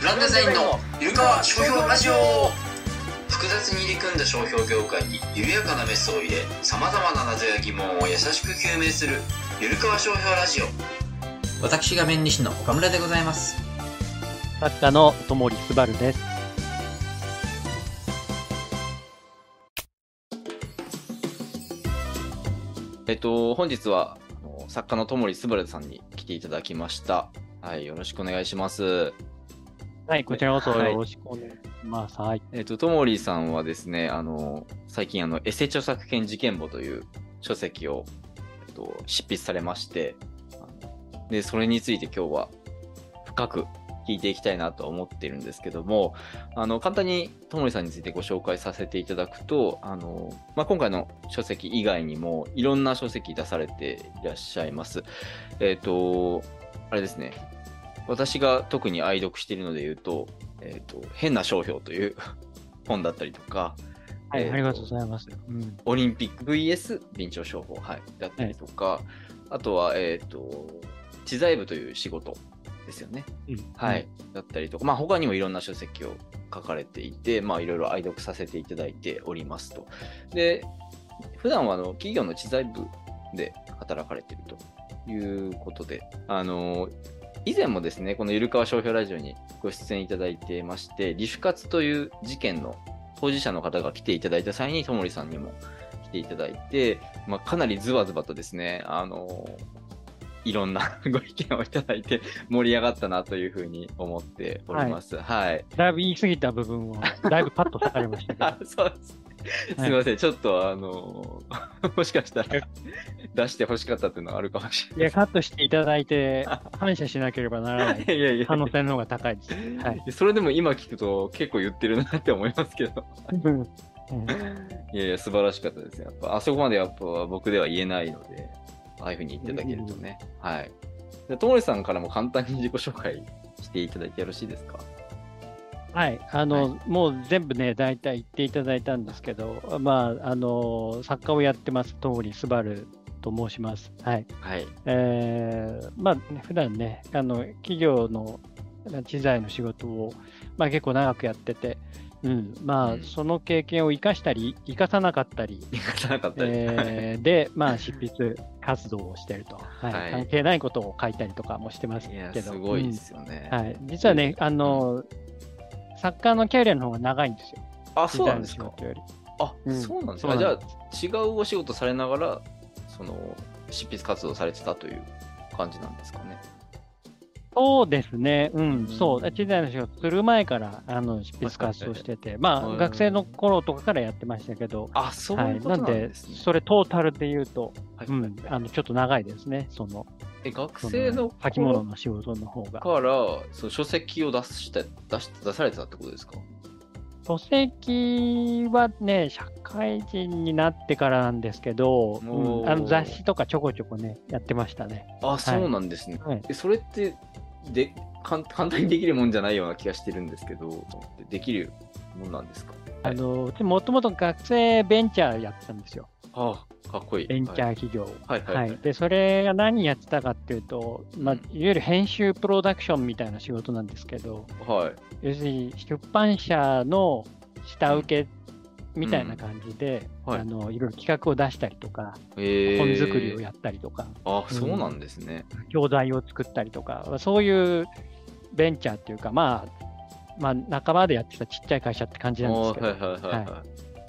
ブランドデザインのゆるかわ商標ラジオ複雑に入り組んだ商標業界に緩やかなメスを入れさまざまな謎や疑問を優しく究明するゆるかわ商標ラジオ私が弁理士の岡村でございます作家の友利すばるです。えっと、本日はあの作家の友利すばるさんに来ていただきました。はい、よろしくお願いします。はい、こちらこそはいよろしくお願いします。はい。えっと、友利さんはですね、あの、最近、あの、エセ著作権事件簿という書籍を、えっと、執筆されまして、で、それについて今日は深く聞いていきたいなと思っているんですけども、あの、簡単に友利さんについてご紹介させていただくと、あの、まあ、今回の書籍以外にも、いろんな書籍出されていらっしゃいます。えっ、と、あれですね、私が特に愛読しているので言うと、えっ、と、変な商標という 本だったりとか、はい、えーとありがとうございます。うん。オリンピック VS 臨床商法、はい、だったりとか、あとは、えっ、と、知財部という仕事ですよね。うんはい。。だったりとか、まあ、他にもいろんな書籍を書かれていて、まあ、いろいろ愛読させていただいておりますと。で、普段はあの企業の知財部で働かれているということで、あの、以前もですね、このゆるかわ商標ラジオにご出演いただいてまして、リフ活という事件の当事者の方が来ていただいた際に、ともりさんにも来ていただいて、まあ、かなりズバズバとですね、あの、いろんな ご意見をいただいて盛り上がったなというふうに思っております。はい。だいぶ言い過ぎた部分を、だいぶパッと裂かれましたけど。あ、そうです。すみません、ちょっとあの、もしかしたら出してほしかったっていうのはあるかもしいや、れないカットしていただいて、感謝しなければならない いやいやいや可能性の方が高いです。はい。それでも今聞くと結構言ってるなって思いますけど。うん いやいや、素晴らしかったですね。やっぱ、あそこまでやっぱ僕では言えないので、ああいうふうに言っていただけるとね。はい。で、ともりさんからも簡単に自己紹介していただいてよろしいですか？はい、あの、もう全部ね、大体言っていただいたんですけど、まあ、あの、作家をやってます、通りすばると申します。はい。はい。えーまあ、普段ね、あの、企業の知財の仕事を、まあ結構長くやってて、うん、まあ、うんその経験を生かしたり、生かさなかったり、言い方なかったです。えー で、まあ、執筆活動をしていると、はいはい関係ないことを書いたりとかもしてますけど、すごいですよね。うんはい、実はね、あの、作家のキャリアの方が長いんですよ。あ、そうなんですか？あ、うん。そうなんですか？じゃあ、違うお仕事されながら、その、執筆活動されてたという感じなんですかね？そうですね、うん、うんそう、知財の仕事する前からあの執筆活動してて、まあ、はい。学生の頃とかからやってましたけど、あ、そうはいい、うことなんで、なんですね。それトータルで言うと、はい。うん、あのちょっと長いですね、その、え、学そ生の先物頃の仕事の方が。から、その書籍を出して、出して、出されてたってことですか？書籍はね、社会人になってからなんですけど、おうーんあの雑誌とかちょこちょこね、やってましたね。あ、そうなんですね。はいえそれって、で、簡単にできるもんじゃないような気がしてるんですけど、できるもんなんですか？あのうちもともと学生ベンチャーやってたんですよ。あかっこいい。ベンチャはいー企業。はい。はい。はい。で、それが何やってたかっていうと、まあ、うん。いわゆる編集プロダクションみたいな仕事なんですけど、はい。要するに出版社の下請けみたいな感じで、うん。はい。あのいろいろ企画を出したりとか、えー、本作りをやったりとか、あ、そうなんですね。教材を作ったりとか、そういうベンチャーっていうか、まあ、まあ、仲間でやってたちっちゃい会社って感じなんですけど、あはいはいはいは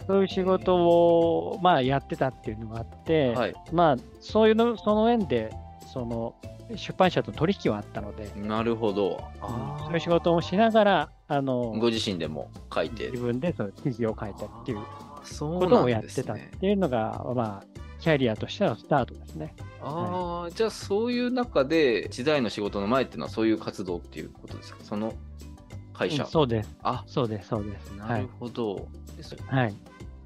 そういう仕事を、まあ、やってたっていうのがあって、い。はい。まあ、そういうの、その縁で、その、出版社と取引はあったので、なるほど。そういう仕事をしながら、あの、ご自身でも書いて自分でそう記事を書いたっていうそうことをやってたっ。ていうのが、まあ、キャリアとしてのスタートですね。ああ、じゃあそういう中で、知財の仕事の前っていうのはそういう活動っていうことですか？その会社。うんそうです。あ、そうです、そうです。なるほど。ですはい。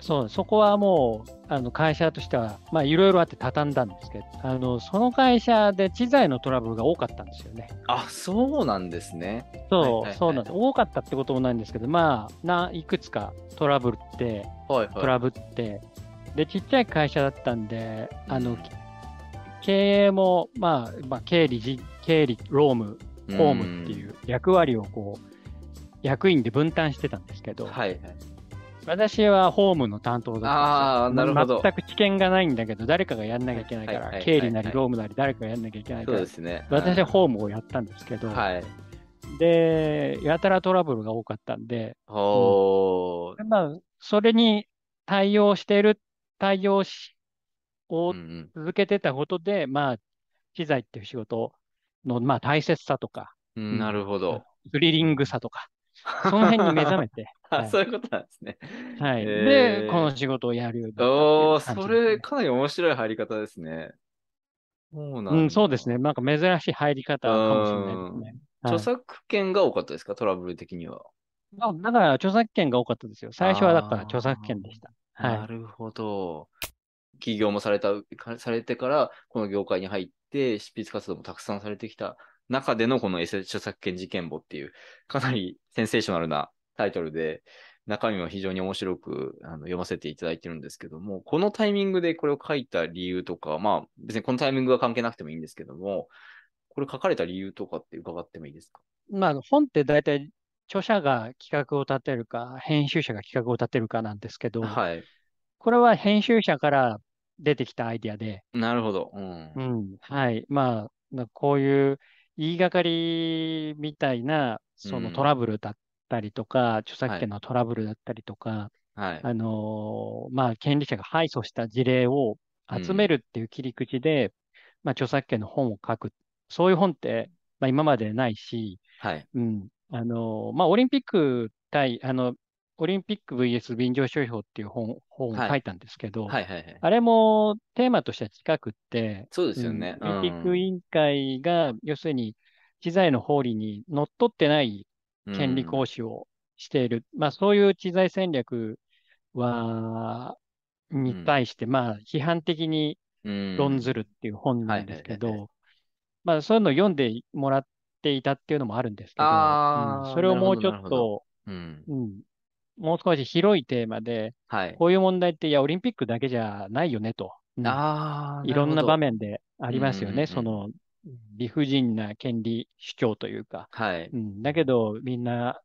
そう、そこはもう、あの会社としては、まあ、いろいろあって畳んだんですけど、あの、その会社で知財のトラブルが多かったんですよね。あ、そうなんですね。そう、はいはいはいそうなんです。多かったってこともないんですけど、まあ、ないくつかトラブルって、はいトラブって、で、ちっちゃい会社だったんで、あの、経営も、まあ、まあ、経理、じ経理、労務、法務っていう役割をこう、役員で分担してたんですけど、はいはい。私はホームの担当だったんですよあーなるほど全く知見がないんだけど、誰かがやんなきゃいけないから、はいはいはい経理なりはい労務なり誰かがやんなきゃいけないそうから、ですね。私はホームをやったんですけど、はい。で、やたらトラブルが多かったんで、おー。でまあ、それに対応している、対応し、をうんうん続けてたことで、まあ、機材っていう仕事の、まあ、大切さとか、うんなるほど。スリリングさとか、その辺に目覚めて、あはい そういうことなんですね。はい。へーで、この仕事をやるようになったおそれ、かなり面白い入り方ですね。そうなんだうん、そうですね。。なんか珍しい入り方かもしれないですね。はい著作権が多かったですか？トラブル的には。あだから著作権が多かったですよ。最初はだから著作権でした。はなるほど。起業もされた、かされてから、この業界に入って、執筆活動もたくさんされてきた中でのこの著作権事件簿っていう、かなりセンセーショナルなタイトルで、中身も非常に面白くあの読ませていただいてるんですけども、このタイミングでこれを書いた理由とか、まあ別にこのタイミングは関係なくてもいいんですけども、これ書かれた理由とかって伺ってもいいですか？い。まあ、本って大体著者が企画を立てるか、編集者が企画を立てるかなんですけど、はい。これは編集者から出てきたアイディアで、なるほど。うん。うん、はい。まあ、なこういう言いがかりみたいな、そのうんトラブルだったりとか、著作権のトラブルだったりとか、はい。あのーまあ、権利者が敗訴した事例を集めるっていう切り口で、まあ、著作権の本を書く。そういう本って、まあ、今までないし、はい。うん。あのーまあ、オリンピック対、あの、オリンピック VS 便乗商標っていう本本をはい書いたんですけど、はいはいはい。あれもテーマとしては近くって、そうですよね。うんオリンピッうんク委員会が、要するに、知財の法理にのっとってない権利行使をしている。まあ、そういう知財戦略は、に対して、まあ、批判的に論ずるっていう本なんですけど、まあ、そういうのを読んでもらっていたっていうのもあるんですけど、うんそれをもうちょっと、うん。うん、もう少し広いテーマで、はい。こういう問題って、いや、オリンピックだけじゃないよねと。うんああ、いろんな場面。面でありますよね。うんうんうんその理不尽な権利主張というか。はい。うん、だけど、みんな、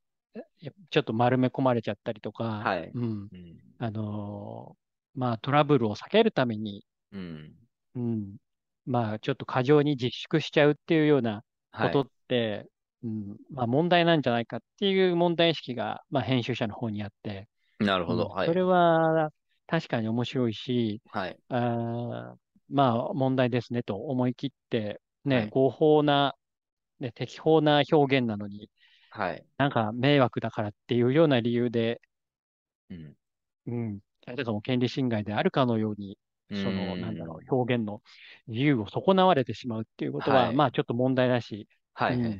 やちょっと丸め込まれちゃったりとか、はいうん、うん。あのーまあ、トラブルを避けるために、うん。うん、まあ、ちょっと過剰に自粛しちゃうっていうようなはい。ことって、うん、まあ、問題なんじゃないかっていう問題意識が、まあ、編集者の方にあって、なるほど。はい。うんそれは確かに面白いし、はい。あーまあ問題ですねと思い切って、ね、はい合法な、ね、適法な表現なのに、はい。なんか迷惑だからっていうような理由で、うん。うん、例えばもう権利侵害であるかのように、その、なんだろう、表現の自由を損なわれてしまうっていうことは、はいまあちょっと問題だし、はい。はい。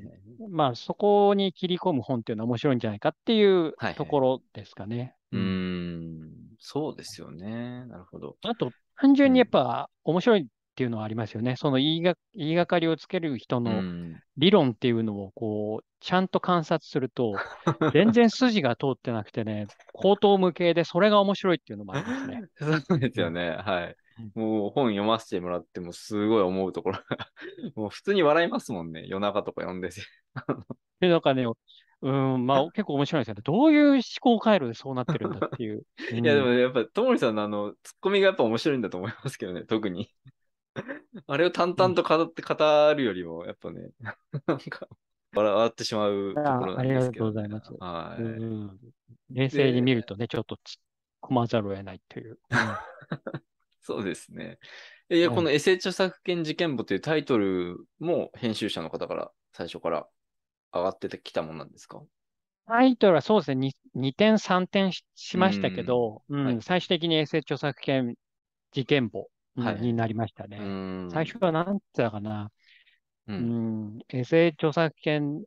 うんまあそこに切り込む本っていうのは面白いんじゃないかっていうはいところですかね。ううんん。そうですよね。なるほど。あと、単純にやっぱ面白いっていうのはありますよね。その言いが言いがかりをつける人うのん。理論っていうのをこう、ちゃんと観察すると、全然筋が通ってなくてね、口頭無形でそれが面白いっていうのもありますね。そうですよね。はい。もう本読ませてもらってもすごい思うところが、もう普通に笑いますもんね。夜中とか読んでて。で、なんかね、うん、まあ結構面白いですよね。どういう思考回路でそうなってるんだっていう。いや、でもうんやっぱ、ともりさんのあの、ツッコミがやっぱ面白いんだと思いますけどね、特に。あれを淡々と語って語るよりも、やっぱね、なんか、笑ってしまうところなんですけど、あありがとうございます。はい。うん冷静に見るとね、ちょっと突っ込まざるを得ないっていう。そうですね。いや、はいこのエセ著作権事件簿というタイトルも編集者の方から最初から上がってきたもんなんですか？タイトルはそうですね、2, 点、3点ししましたけど、うん。はい。最終的に衛星著作権事件簿、になりましたうね。ん。最初は何て言ったかな、う。うんん、衛星著作権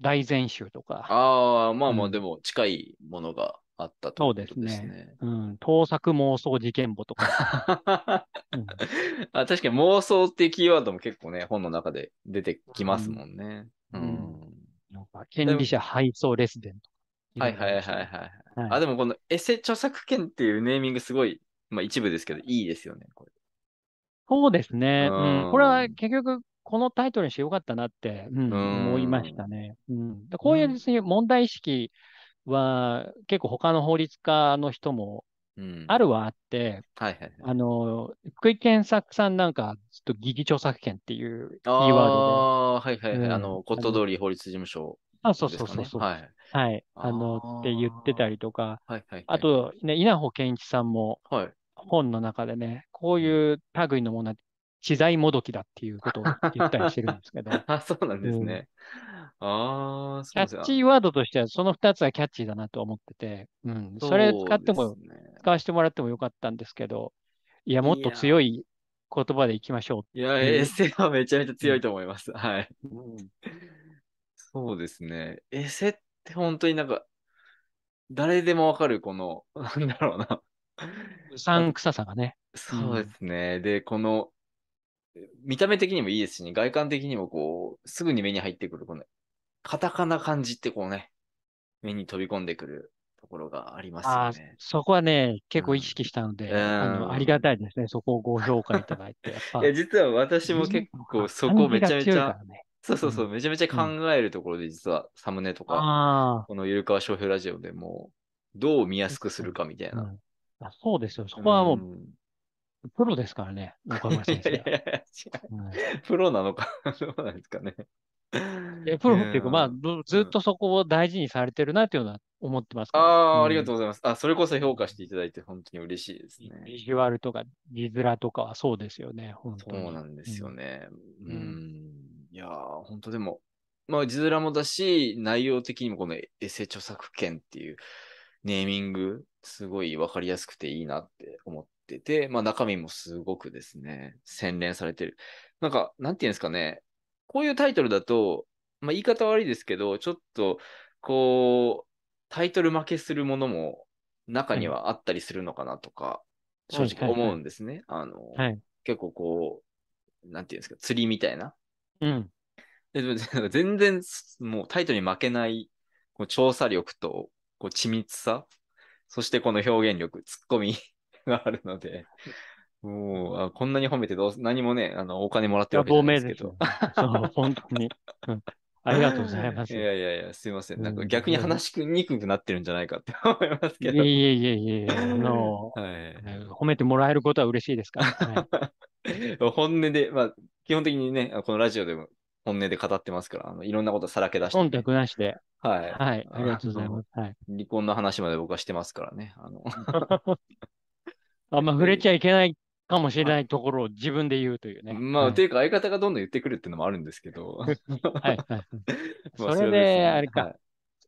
大全集とか、ああ、まあまあ、うんでも近いものがあったということですね。うん、盗作妄想事件簿とか、う んあ確かに妄想っていうキーワードも結構ね、本の中で出てきますもんね。う。うんんなんか権利者配送レスデンとか。はいはいはいはい。はいあ、でもこのエセ著作権っていうネーミングすごい、まあ一部ですけど、いいですよね、これ。そうですね。うんうん。これは結局、このタイトルにしてよかったなって、うん、うん思いましたね。うん、でこういうですね、問題意識は結構他の法律家の人もうん。あるはあって、はいはいはい。あの、福井健作さんなんか、ちょっと疑義著作権っていうキーあワードで、あー、はいはいはい。うんあの、こと通り法律事務所あ、そう。そうそうそう、はい。はい、あの、って言ってたりとか、はいはいはい。あ、と、ね、稲穂健一さんもはい。本の中でね、こういう類のものは知財もどきだっていうことを言ったりしてるんですけど、あ、そうなんですね。ああ、キャッチーワードとしてはその2つはキャッチーだなと思ってて、うん、それ使っても、ね使わせてもらってもよかったんですけど、いや、もっと強い言葉でいきましょいや、うんエッセイはめちゃめちゃ強いと思います。はい。う。そうですね。エセって本当になんか、誰でもわかるこの、なんだろうな。うさんくささがね。そうですね。で、この、見た目的にもいいですしね、外観的にもこう、すぐに目に入ってくる、この、カタカナ漢字ってこうね、目に飛び込んでくるところがありますああよね。そこはね、結構意識したので、うんあの、ありがたいですね。そこをご評価いただいて。いや、実は私も結構そこめちゃめちゃねそうそうそう、めちゃめちゃ考えるところで実はサムネとか、あこのゆるかわ商標ラジオでも、どう見やすくするかみたいな。んあそうですよ。そこはもんう、プロですからね、岡村い先生 やいやいや違は。うんうプロなのか どうなんですかね。いやプロっていうか、まあ、んずずっとそこを大事にされてるなっていうのは思ってますから。ああ、ありがうとうございます。あ、それこそ評価していただいて本当に嬉しいですん。ね。ビジュアルとか、字面とかはそうですよね、本当に。そうなんですよね。う。うんいやー、本当でも、まあ、字面もだし、内容的にもこのエセ著作権っていうネーミング、すごいわかりやすくていいなって思ってて、まあ中身もすごくですね、洗練されてる。なんか、なんていうんですかね、こういうタイトルだと、まあ言い方悪いですけど、ちょっと、こう、タイトル負けするものも中にはあったりするのかなとか、正直思うんですね。あの、はい。結構こう、なんていうんですか、釣りみたいな。うん。ででも全然、もうタイトルに負けない、こう調査力と、こう緻密さ、そしてこの表現力、ツッコミ があるので、もう、あこんなに褒めてどうす、何もね、あの、お金もらってるわけじゃ亡ないですけど。そう、本当に。うんありがとうございます。いやいやいや、すいません。なんかうん逆に話しにくくなってるんじゃないかって思いますけど。いえいえいえ、あの、はい。褒めてもらえることは嬉しいですから。はい 本音で、まあ、基本的にね、このラジオでも本音で語ってますから、あのいろんなことさらけ出して、忖度なしで。はい。はい。ありがとうございます。はい。離婚の話まで僕はしてますからね。あのあんま触れちゃいけないかもしれないところを自分で言うというね。まあ、はいっていうか相方がどんどん言ってくるっていうのもあるんですけど。はいはい それであれかはい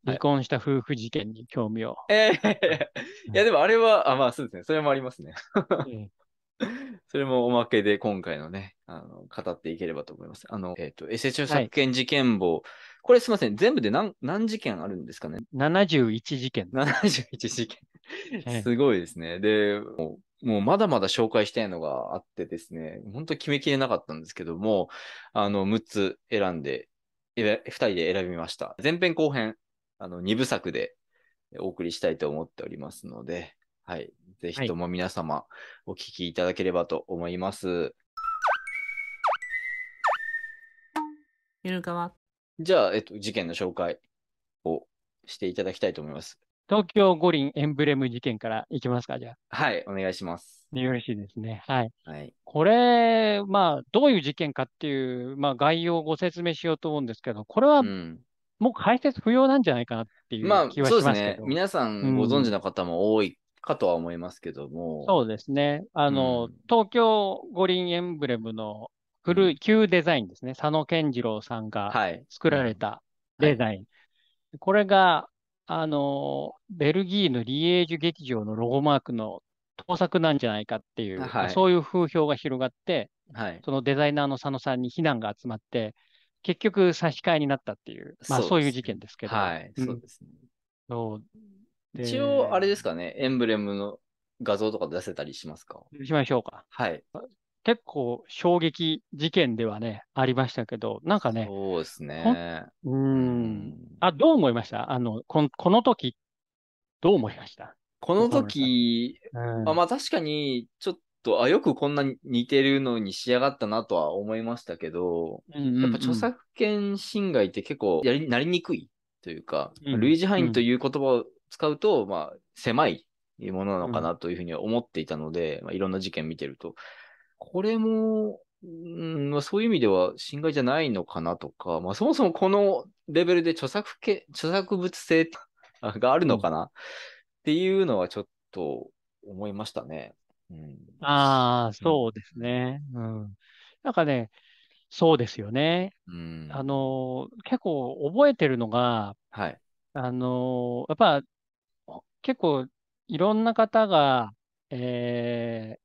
離婚した夫婦事件に興味を。ええいや、でもあれは、あ、まあそうですね。それもありますね。う んそれもおまけで今回のね、あの、語っていければと思います。あの、えっ、と、エセ著作権事件簿、これすみません。全部で何、何事件あるんですかね？71事件。71事はい件。すごいですね。で、もうもうまだまだ紹介したいのがあってですね、本当決めきれなかったんですけども、あの、6つ選んで、2人で選びました。前編後編、あの、2部作でお送りしたいと思っておりますので、はい。ぜひとも皆様お聞きいただければと思います。ゆるかわ。じゃあ、えっと、事件の紹介をしていただきたいと思います。東京五輪エンブレム事件からいきますか、じゃはい、お願いします。あ。よろしいですね。はい。はい。これ、まあ、どういう事件かっていう、まあ、概要をご説明しようと思うんですけど、これはうん。もう解説不要なんじゃないかなっていまあう、気はそうですね。しますけど。皆さんご存知の方も多いかとは思いますけども。そうですね。あの、うん東京五輪エンブレムの古い、旧デザインですね。佐野健次郎さんがはい。作られたデザイン。これが、あの、ベルギーのリエージュ劇場のロゴマークの盗作なんじゃないかっていう、はいまあそういう風評が広がって、はい。そのデザイナーの佐野さんに非難が集まって、結局差し替えになったっていう、まあそういう事件ですけど。はい。うんそうですね。一応、あれですかね。エンブレムの画像とか出せたりしますか？しましょうか。はい。結構衝撃事件ではね、ありましたけど、なんかね、そうですね。うん。あ、どう思いました？あの、こんこの時、どう思いました？この時、うん。あまあ確かに、ちょっと、あ、よくこんなに似てるのに仕上がったなとは思いましたけど、うんうんうん。やっぱ著作権侵害って結構やりなりにくいというか、うん。類似範囲という言葉を使うと、まあ、狭いものなのかなというふうには思っていたので、まあ、いろんな事件見てると、これも、うんまあ、そういう意味では侵害じゃないのかなとか、まあ、そもそもこのレベルで著作権、著作物性があるのかなっていうのはちょっと思いましたね。うん、ああ、そうですね。うん。なんかね、そうですよね。うん、あの、結構覚えてるのが、はい。あの、やっぱ結構いろんな方が、えー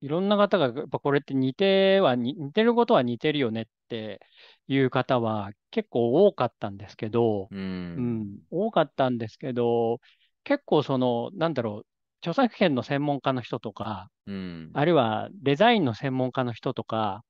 いろんな方が、やっぱこれって似てはに、似てることは似てるよねっていう方は結構多かったんですけど、う。うんん、多かったんですけど、結構その、なんだろう、著作権の専門家の人とか、うん。あるいはデザインの専門家の人とか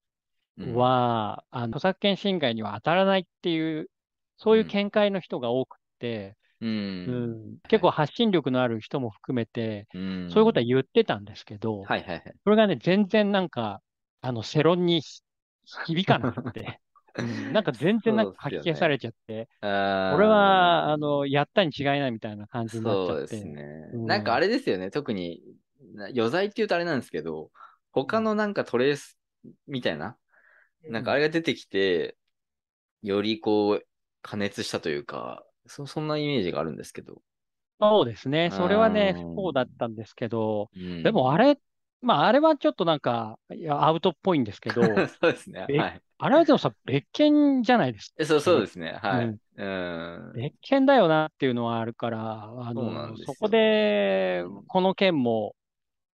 うん、は、あの著作権侵害には当たらないっていう、そういう見解の人が多くて、う。うん。ん、結構発信力のある人も含めて、うん、そういうことは言ってたんですけど、はいはいはい。それがね、全然なんか、あの、世論に響かなくて、うん、なんか全然なんか書き消されちゃって、あーこれは、あの、やったに違いないみたいな感じになっちそうゃって。ですね。うん。なんかあれですよね、特にな余罪っていうとあれなんですけど、他のなんかトレースみたいな、なんかあれが出てきて、よりこう、加熱したというか、そそんなイメージがあるんですけど。そうですね。それはねう、んそうだったんですけど、うんでもあれ、まああれはちょっとなんか、いや、アウトっぽいんですけど、そうですね。えはい。あれはでもさ、別件じゃないですか。えそうそうですね。はい。うんうん。別件だよなっていうのはあるから、あの、そこでうん、この件も、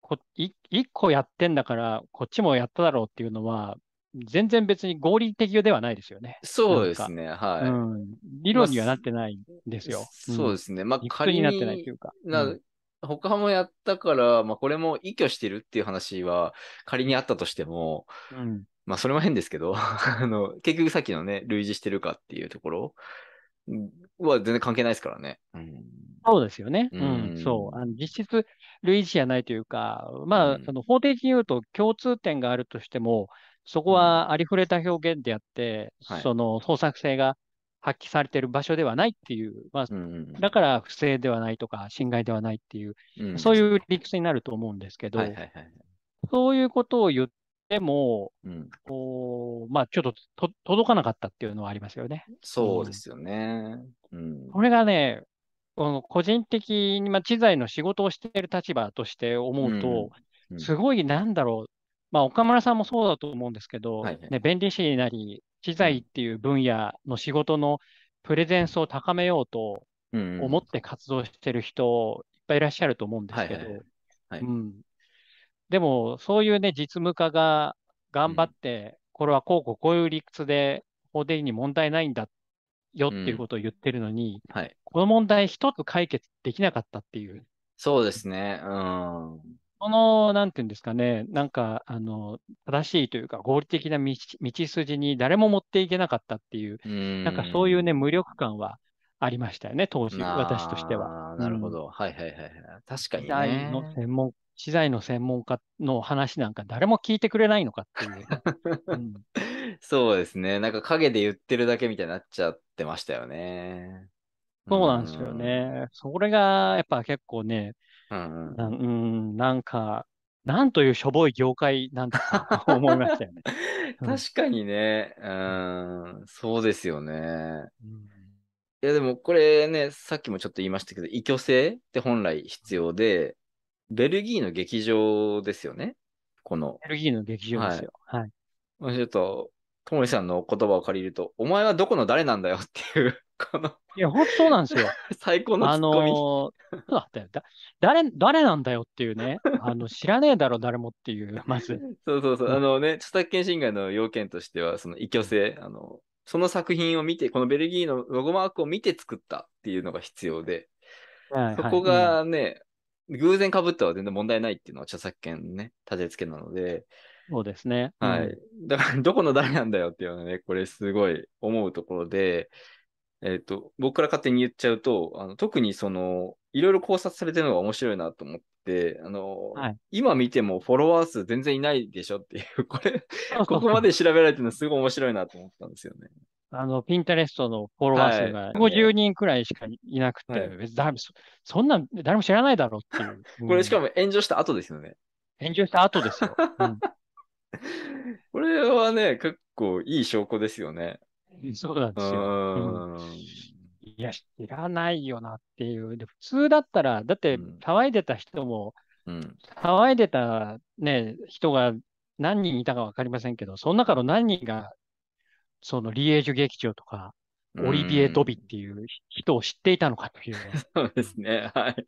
こい一個やってんだから、こっちもやっただろうっていうのは、全然別に合理的ではないですよね。そうですね。うはい。ん。理論にはなってないんですよ。そうですすね。まあ仮にになってないというか。なうん他もやったから、まあこれも依拠してるっていう話は仮にあったとしても、うん。まあそれも変ですけど、あの、結局さっきのね、類似してるかっていうところうんは全然関係ないですからね。うん。そうですよね。ううんん、そう。あの実質、類似じゃないというか、まあ、うんあの法的に言うと共通点があるとしても、そこはありふれた表現であって、はいその創作性が発揮されている場所ではないっていう、まあ、うんだから不正ではないとか、侵害ではないっていう、うん。そういう理屈になると思うんですけど、はいはいはい。そういうことを言っても、うん。こうまあ、ちょっとと届かなかったっていうのはありますよね。そうですよね。うん。これがね、この個人的に、まあ、知財の仕事をしている立場として思うと、うんうんすごいなんだろう、まあ、岡村さんもそうだと思うんですけど、はいはいね、弁理士なり、知財っていう分野の仕事のプレゼンスを高めようとうん。思って活動してる人、いっぱいいらっしゃると思うんですけど、でも、そういうね、実務家が頑張って、これはこうこうこういう理屈で法的に問題ないんだよっていうことを言ってるのに、はい。この問題一つ解決できなかったっていう、そうですね。うん。この、なんていうんですかね、なんか、あの、正しいというか、合理的な道道筋に誰も持っていけなかったっていう、うん。なんかそういうね、無力感はありましたよね、当時、私としては。なるほど。はいはいはいはい。確かに資材ね。の専門、資材の専門家の話なんか誰も聞いてくれないのかっていう。うんそうですね。なんか影で言ってるだけみたいになっちゃってましたよね。そうなんですよね。それが、やっぱ結構ね、うん。うんな うん、なんか、なんというしょぼい業界なんだと 思いましたよね。うん確かにね。うん。そうですよね。うんいやでもこれね、さっきもちょっと言いましたけど、異居性って本来必要で、ベルギーの劇場ですよね。この。ベルギーの劇場ですよ。はい。まあちょっと、ともりさんの言葉を借りると、お前はどこの誰なんだよっていう、このいや、本当そうなんですよ。最高のあツッコミ。のーだったよ。だ誰、誰なんだよっていうね。あの、知らねえだろ、誰もっていう、まず。そうそうそう。うんあのね、著作権侵害の要件としては、その異居性、あの、その作品を見て、このベルギーのロゴマークを見て作ったっていうのが必要で、はいはいそこがね、偶然被ったは全然問題ないっていうのは著作権のね、立て付けなので、うんそうですね。はい。うんだから、どこの誰なんだよっていうのはね、これすごい思うところで、えっ、と、僕から勝手に言っちゃうと、あの特にその、いろいろ考察されてるのが面白いなと思っって、あの、はい今見てもフォロワー数全然いないでしょっていう、これ、ここまで調べられてるのすごい面白いなと思ったんですよね。あの、ピンタレストのフォロワー数がはい50人くらいしかいなくて、はい別にそそんなん誰も知らないだろうっていう。これしかも。も炎上した後ですよね。炎上した後ですよ。これはね、結構いい証拠ですよね。うん、そうなんうですよ。いや、知らないよなっていう。で普通だったら、だってうん騒いでた人も、うん。騒いでたね、人が何人いたかわかりませんけど、その中の何人が、そのリエージュ劇場とか、オリビエ・ドビっていう人を知っていたのかという。そうですね。はい。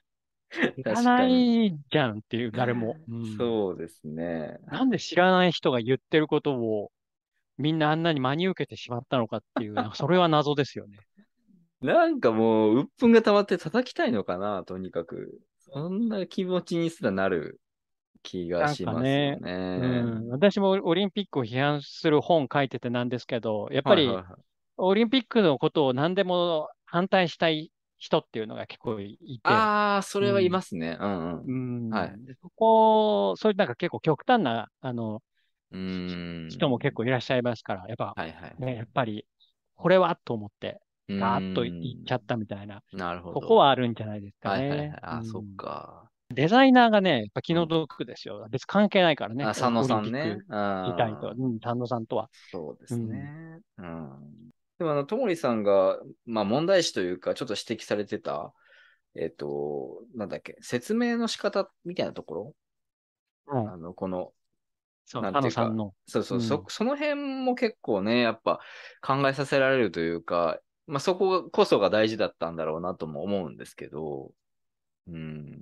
知らないじゃんっていう、誰も。うんそうですね。なんで知らない人が言ってることをみんなあんなに真に受けてしまったのかっていう、それは謎ですよね。なんかもう、鬱憤が溜まって叩きたいのかな、とにかく。そんな気持ちにすらなる気がしますよね。うん、私もオリンピックを批判する本書いててなんですけど、やっぱりはいはいはいオリンピックのことを何でも反対したい人っていうのが結構いて、ああ、それはいますね。うんうん。うんはいでそこ、そういうなんか結構極端なあのうーん。人も結構いらっしゃいますから、やっぱ、はいはい。ね、やっぱり、これはと思って、ガーッとうーん言っちゃったみたいな、なるほど。ここはあるんじゃないですかはいはいはいね。。あ、うんそっか。デザイナーがね、やっぱ気の毒ですよ。別に関係ないからね。あ、佐野さんねオリンピッ。クあ自体とは、うん、佐野さんとは。そうですね。うん。でも、あの、ともりさんが、まあ、問題視というか、ちょっと指摘されてた、えっ、と、なんだっけ、説明の仕方みたいなところ、うんあの、この、そう、なんていうか。そうそう、うんそ、その辺も結構ね、やっぱ考えさせられるというか、まあ、そここそが大事だったんだろうなとも思うんですけど、うん。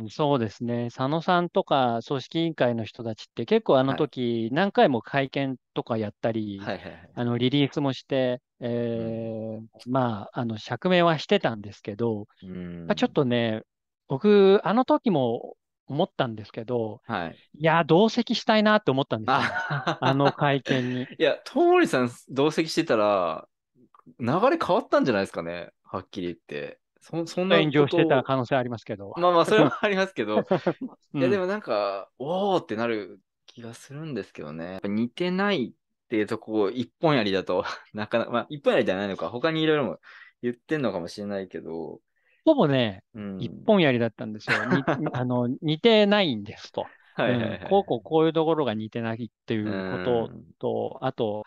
うん、そうですね。佐野さんとか組織委員会の人たちって結構あの時何回も会見とかやったり、はいはいはい。あのリリースもして、えーまあ、あの釈明はしてたんですけど、うんまあ、ちょっとね、僕、あの時も思ったんですけど、はい。いや、同席したいなって思ったんですよ。ああの会見に。いや、ともりさん同席してたら、流れ変わったんじゃないですかね。はっきり言って。そそんな炎上してた可能性ありますけど。まあまあ、それもありますけど。うんいや、でもなんか、おーってなる気がするんですけどね。似てないっていうとこ、一本やりだと、なかなか、まあ、一本やりじゃないのか、他にいろいろも言ってんのかもしれないけど、ほぼね、うん。一本やりだったんですよ。に あの似てないんですと。はいはいはい。うんこうこうこういうところが似てないっていうことうんと、あと、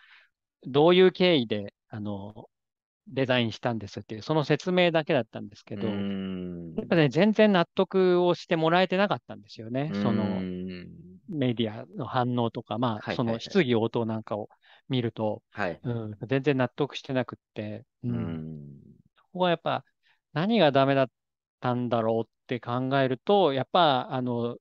どういう経緯で、あの、デザインしたんですっていう、その説明だけだったんですけど、うやんっぱね、全然納得をしてもらえてなかったんですよね。そうんのメディアの反応とか、まあ、その質疑応答なんかを見ると、はい。うん、全然納得してなくって、ううんん。そこはやっぱ何がダメだったんだろうって考えると、やっぱ、あの、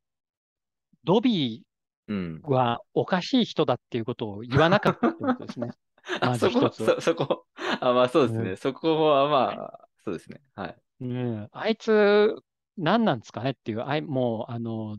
ドビうん。ーはおかしい人だっていうことを言わなかったってことですね。あ、まずそこ、一つそ、そこ、あ、まあそうですね。うそこはまあ、そうですね。はい。うん、あいつ、何なんですかねっていう、あい、もう、あの、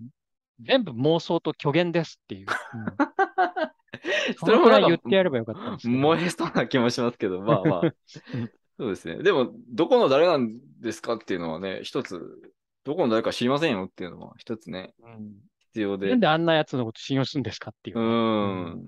全部妄想と虚言ですっていう。うん、そのくらい言ってやればよかったんです。燃えそうな気もしますけど、まあまあ。そうですね。でも、どこの誰なんですかっていうのはね、一つ、どこの誰か知りませんよっていうのは一つね、うん必要で。なんであんなやつのこと信用するんですかっていううね。ん。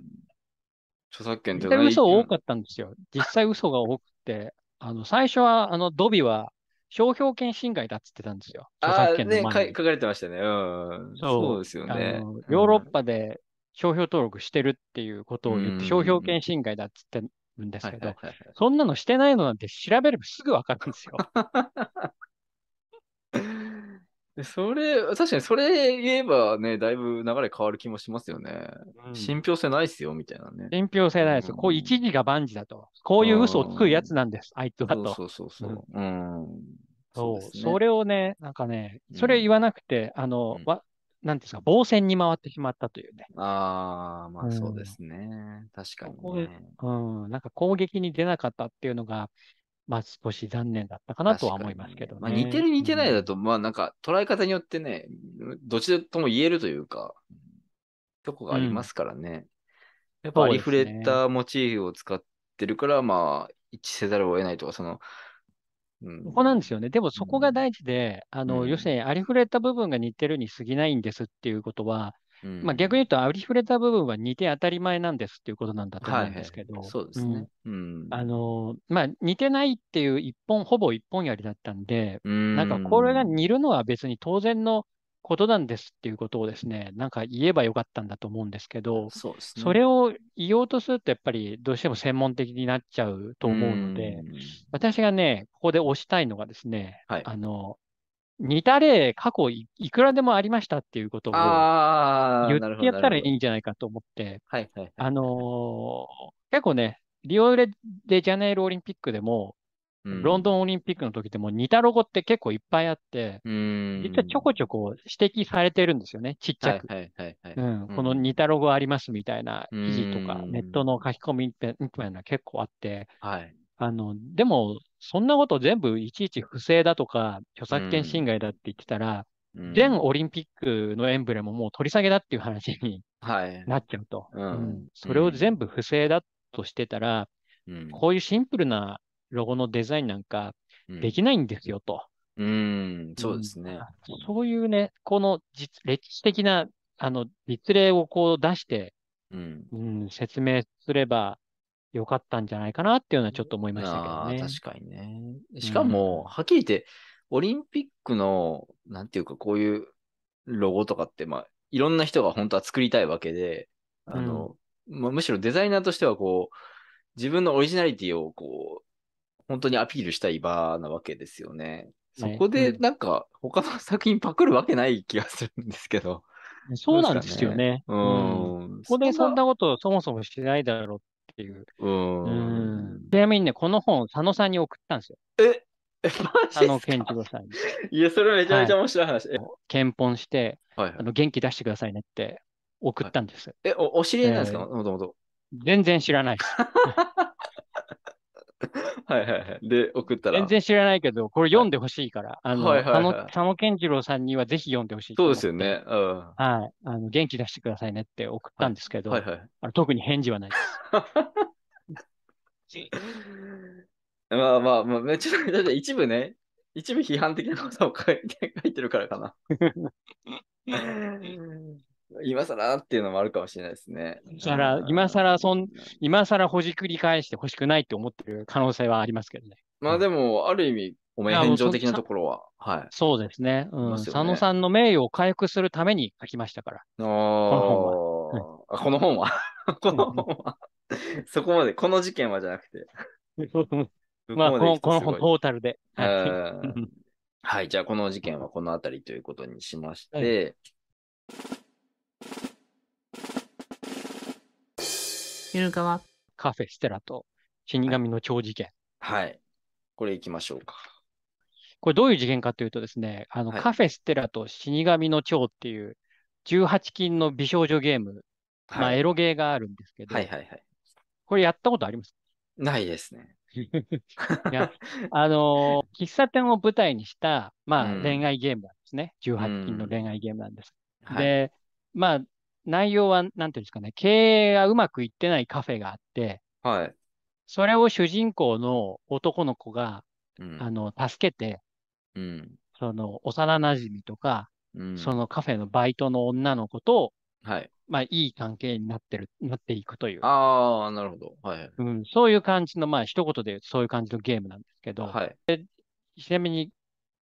著作権って実際嘘多かっったんですよ。実際嘘が多くて、あの、最初は、あの、ドビは商標権侵害だっつってたんですよ。著ああ、作権のね、前にかい書かれてましたね。うん。そうですよあねの。ヨーロッパで商標登録してるっていうことを言うんって、商標権侵害だっつってるんですけどそんなのしてないのなんて調べればすぐわかるんですよ。でそれ、確かにそれ言えばね、だいぶ流れ変わる気もしますよね。信憑性ないっすよ、みたいなね。信憑性ないです。うんこう一時が万事だと。こういう嘘をつくやつなんです、あいつはと。そうそうそうそう。うん。そうですねそれをね、なんかね、うんそれ言わなくて、あの、うんわ、なんていうんですか、防戦に回ってしまったというね。ああ、まうんあそうですね。確かにここでね。うん、なんか攻撃に出なかったっていうのが、まあ少し残念だったかなとは思いますけどね。まあ、似てる似てないだと。と、まあなんか捉え方によってね、どっちとも言えるというか、とこがありますからね。やっぱありふれたモチーフを使ってるから、まあ一致せざるを得ないとか、その、うんここなんですよね。でもそこが大事で、あの、うん要するにありふれた部分が似てるに過ぎないんですっていうことは、うん。まあ逆に言うとありふれた部分は似て当たり前なんですっていうことなんだと思はいはいうんですけど、そうですね。うん。あの、まあ似てないっていう一本、ほぼ一本やりだったんで、ななんかこれが似るのは別に当然のことなんですっていうことをですね、なんか言えばよかったんだと思うんですけど、そうですね。それを言おうとするとやっぱりどうしても専門的になっちゃうと思うので、ん。私がね、ここで推したいのがですね、はい。あの、似た例、過去いいくらでもありましたっていうことを言ってやったらいいんじゃないかと思って、はいはいはい。あのー結構ね、リオデジャネイロオリンピックでも、ロンドン、ンオリンピックの時でも似たロゴって結構いっぱいあって、うん。実はちょこちょこ指摘されてるんですよね、ちっちゃく。はいはいはいはい。うん、この似たロゴありますみたいな記事とか、うんネットの書き込みみたいな結構あって、はい。あの、でも、そんなこと全部いちいち不正だとか、著作権侵害だって言ってたら、うん全オリンピックのエンブレムもう取り下げだっていう話にはい。なっちゃうと。うんうんそれを全部不正だとしてたら、うんこういうシンプルなロゴのデザインなんかできないんですよと。うん、そうですね。そういうね、この実歴史的なあの実例をこう出して、うん。うん、説明すればよかったんじゃないかなっていうのはちょっと思いましたけどね。確かにね。しかも、はっきり言って、オリンピックの、なんていうか、こういうロゴとかって、まあ、いろんな人が本当は作りたいわけで、あの、まあ、むしろデザイナーとしては、こう、自分のオリジナリティを、こう、本当にアピールしたい場なわけですよね。そこで、うんなんか、他の作品パクるわけない気がするんですけど。そうなんですよね。ううんん。ここでそんなことそもそもしないだろうっていう。うん。うんちなみにね、この本、佐野さんに送ったんですよ。え、え、佐野健次郎さんに。いや、それめちゃめちゃ面白い話。え検本して、はいはいあの元気出してくださいねって送ったんです。え、お、お知り合いなんですか？えもともと。全然知らないです。はいはいはい。で、送ったら。全然知らないけど、これ読んでほしいから、あの、はいはいはい佐野健次郎さんにはぜひ読んでほしいとそうですよね。うん。ははい。あの、元気出してくださいねって送ったんですけど、いはい。あの特に返事はないです。まあまあまあ、めっちゃ、だって一部ね、一部批判的なことを書いて書いてるからかな。今更っていうのもあるかもしれないですね。今更今更そん今更ほじくり返してほしくないって思ってる可能性はありますけどね。まあでも、ある意味、お前返上的なそところは、はい。そうですね。うん。ね佐野さんの名誉を回復するために書きましたから。あこの本は。この本は？そこまで、この事件はじゃなくて。まあ、この、この本本トータルで。はいはい、じゃあこの事件はこのあたりということにしまして、ゆるかわカフェステラと死神の超事件。はい。これ行きましょうか。これどういう事件かというとですね、あの、はいカフェステラと死神の蝶っていう18禁の美少女ゲーム、まあ、はいエロゲーがあるんですけど、はいはいはい。これやったことあります？ないですね。いや、あのー喫茶店を舞台にした、まあ、うん恋愛ゲームなんですね。18禁の恋愛ゲームなんです。はい、で、まあ、内容は、なんていうんですかね、経営がうまくいってないカフェがあって、はい。それを主人公の男の子が、うんあの、助けて、うんその、幼馴染とか、うんそのカフェのバイトの女の子と、はい。まあ、いい関係になってる、なっていくという、ああ、なるほど。はい。うん、そういう感じの、まあ、一言でそういう感じのゲームなんですけど、はい。ちなみに、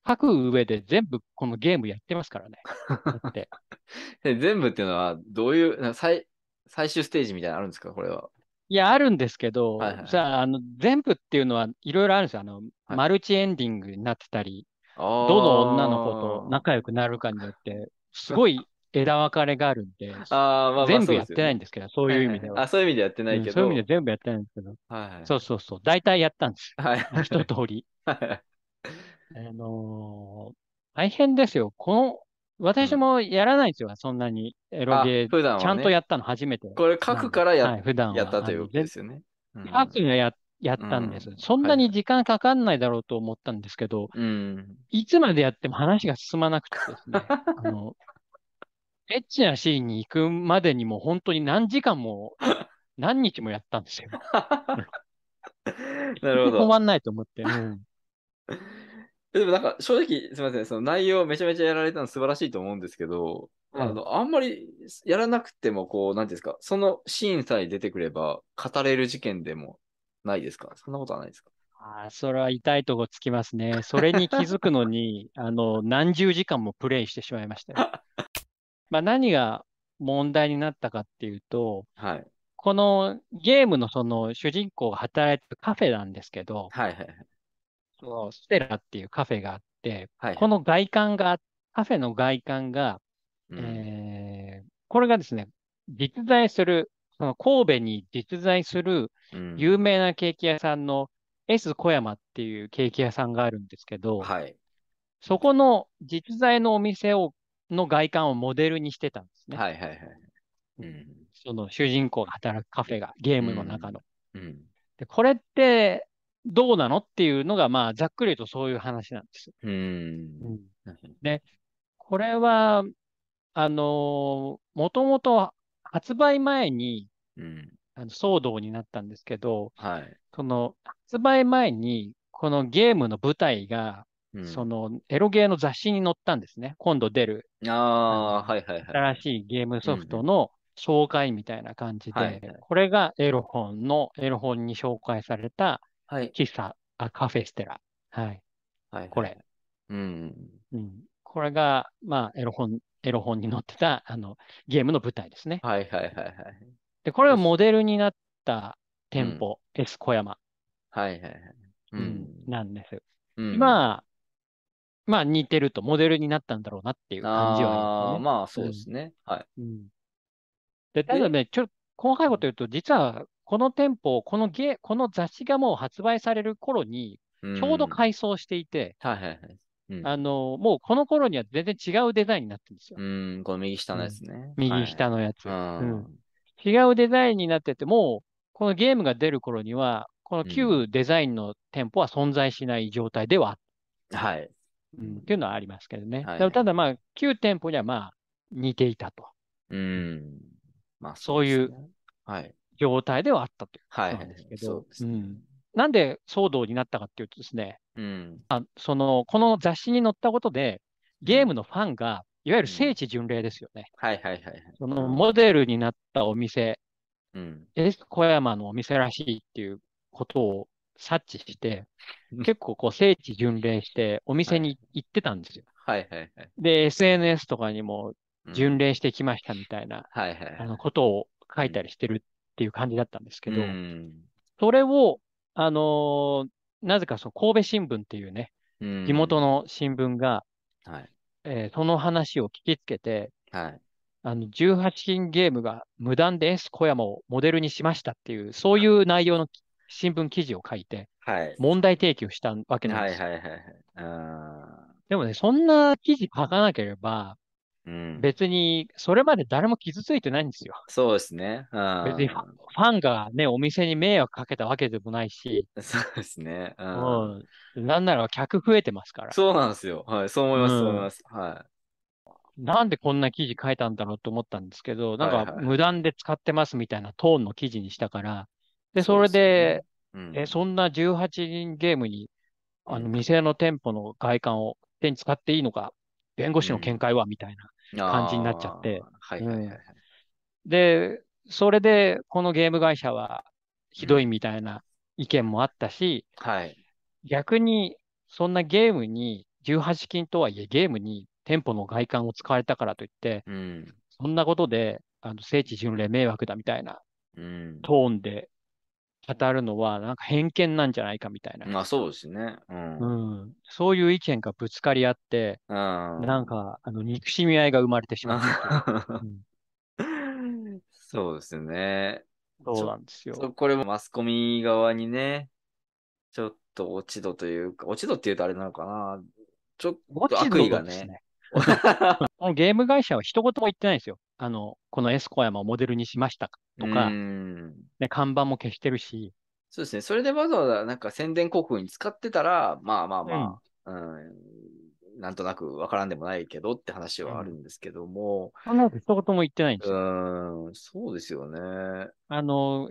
書く上で全部このゲームやってますからね。全部っていうのは、どういう、な最、最終ステージみたいなのあるんですか？これは。いや、あるんですけど、はいはいさあ、あの、全部っていうのはいろいろあるんですよ。あの、はいマルチエンディングになってたり、どどの女の子と仲良くなるかによって、すごい枝分かれがあるんで、あー、まあまあ、全部やってないんでですけど、そういう意味では。あ、そういう意味でやってないけど。うんそういう意味で全部やってないんですけど、はいはい。そうそうそう、大体やったんです。はい。一通り。はいあのー大変ですよ。この、私もやらないんですよ、そんなにエロゲあ普段はねー、ちゃんとやったの初めて。これ書くからや,、はい、普段は。やったということですよね。うん書くのややったんです。うんそんなに時間かかんないだろうと思ったんですけど、うん。いつまでやっても話が進まなくてですね、あの、エッチなシーンに行くまでにも本当に何時間も、何日もやったんですよ。なるほど。止まんないと思って。うんでもなんか正直、すみません、その内容めちゃめちゃやられたの素晴らしいと思うんですけど、うんあの、あんまりやらなくても、こう、なんていうんですか、そのシーンさえ出てくれば語れる事件でもないですか？そんなことはないですか？あーそれは痛いとこつきますね。それに気づくのに、あの、何十時間もプレイしてしまいましたよ。まあ何が問題になったかっていうと、はい。このゲームのその主人公が働いてるカフェなんですけど、はいはいはい。そのステラっていうカフェがあって、はい。この外観が、カフェの外観が、うん、えーこれがですね、実在する、その神戸に実在するうん有名なケーキ屋さんの S 小山っていうケーキ屋さんがあるんですけど、はい。そこの実在のお店を、の外観をモデルにしてたんですね。はいはいはい。うん。その主人公が働くカフェが、ゲームの中の。うん。で、これってどうなのっていうのが、まあ、ざっくりとそういう話なんです。うん。で、これは、あのもともと発売前にうん。あの騒動になったんですけど、はい。その発売前に、このゲームの舞台が、うん、そのエロゲーの雑誌に載ったんですね。今度出るああ、はいはいはい。新しいゲームソフトの紹介みたいな感じはいはい、でこれがエロ本の、エロ本に紹介されたはい。喫茶、あカフェステラ。はい。はい。これ。うん。うん。これが、まあ、エロ本、エロ本に載ってた、あの、ゲームの舞台ですね。はいはいはいはい。で、これがモデルになった店舗、S 小山、はいはいはい。ううんん。なんです。うんまあ、まあ似てると、モデルになったんだろうなっていう感じはありあ。まあそうですね。はい。うんで、ただね、ちょっと細かいこと言うと、実はこの店舗、このゲ、この雑誌がもう発売される頃に、ちちょうど改装していて、はいはいはい。うんあの、もうこの頃には全然違うデザインになってるんですよ。うん、この右下のやつね。右下のやつ。はい。うん違うデザインになってて、もうこのゲームが出る頃には、この旧デザインの店舗は存在しない状態でははい。うんっていうのはありますけどね。はいでもただまあ、旧店舗にはまあ、似ていたと。うん。まあそういうですね。はい。状態ではあったというはいはいことなんですけ。どそうで、すね。うんなんで騒動になったかっていうとですね、うん。その、この雑誌に載ったことで、ゲームのファンが、いわゆる聖地巡礼ですよね。はいはいはいはい。そのモデルになったお店、うん。小山のお店らしいっていうことを察知してうん、結構こう聖地巡礼してお店に行ってたんですよ。はいはいはい。で、SNS とかにもうん巡礼してきましたみたいな、はいはいはい。あのことを書いたりしてるっていう感じだったんですけど、うんそれを、あのーなぜかその神戸新聞っていうね、うん地元の新聞が、はい。えーその話を聞きつけて、はい。あの、18禁ゲームが無断で S 小山をモデルにしましたっていう、そういう内容の新聞記事を書いて、はい。問題提起をしたわけなんはいですよ。はいはいはい。あでもね、そんな記事書かなければ、ーうん。別にそれまで誰も傷ついてないんですよ。そうですね。うん別にファンがね、お店に迷惑かけたわけでもないし、そうですね。う。うんん、なんなら客増えてますから。そうなんですよ。はい。そう思います。うんそう思います。はなんでこんな記事書いたんだろうと思ったんですけど、なんか無断で使ってますみたいなトーンの記事にしたから、で、い。それで、うですよね、え、そんな18人ゲームに、あの、うん店の店舗の外観を手に使っていいのか、弁護士の見解はみたいな。感じになっちゃって。で、それで、このゲーム会社はひどいみたいな意見もあったし、はい。逆に、そんなゲームに、18金とはいえゲームに店舗の外観を使われたからといって、うん。そんなことで、あの、聖地巡礼迷惑だみたいなうん。トーンで語るのは、なんか偏見なんじゃないかみたいな。まあそうですね。うん。ううん。ん。そういう意見がぶつかり合って、ななん、か、あの、憎しみ合いが生まれてしまう。うんそうですね。そうなんですよ。これもマスコミ側にね、ちょっと落ち度というか、落ち度って言うとあれなのかな。ちょっと悪意がね。この ゲーム会社は一言も言ってないんですよ。あの、このエス小山をモデルにしましたとか、うんね、看板も消してるし、そうですね。それでわざわざなんか宣伝広告に使ってたら、まあまあまあ、うん、なんとなくわからんでもないけどって話はあるんですけども、そんなこと一言も言ってないんですうよ。ん、そうですよね。あの、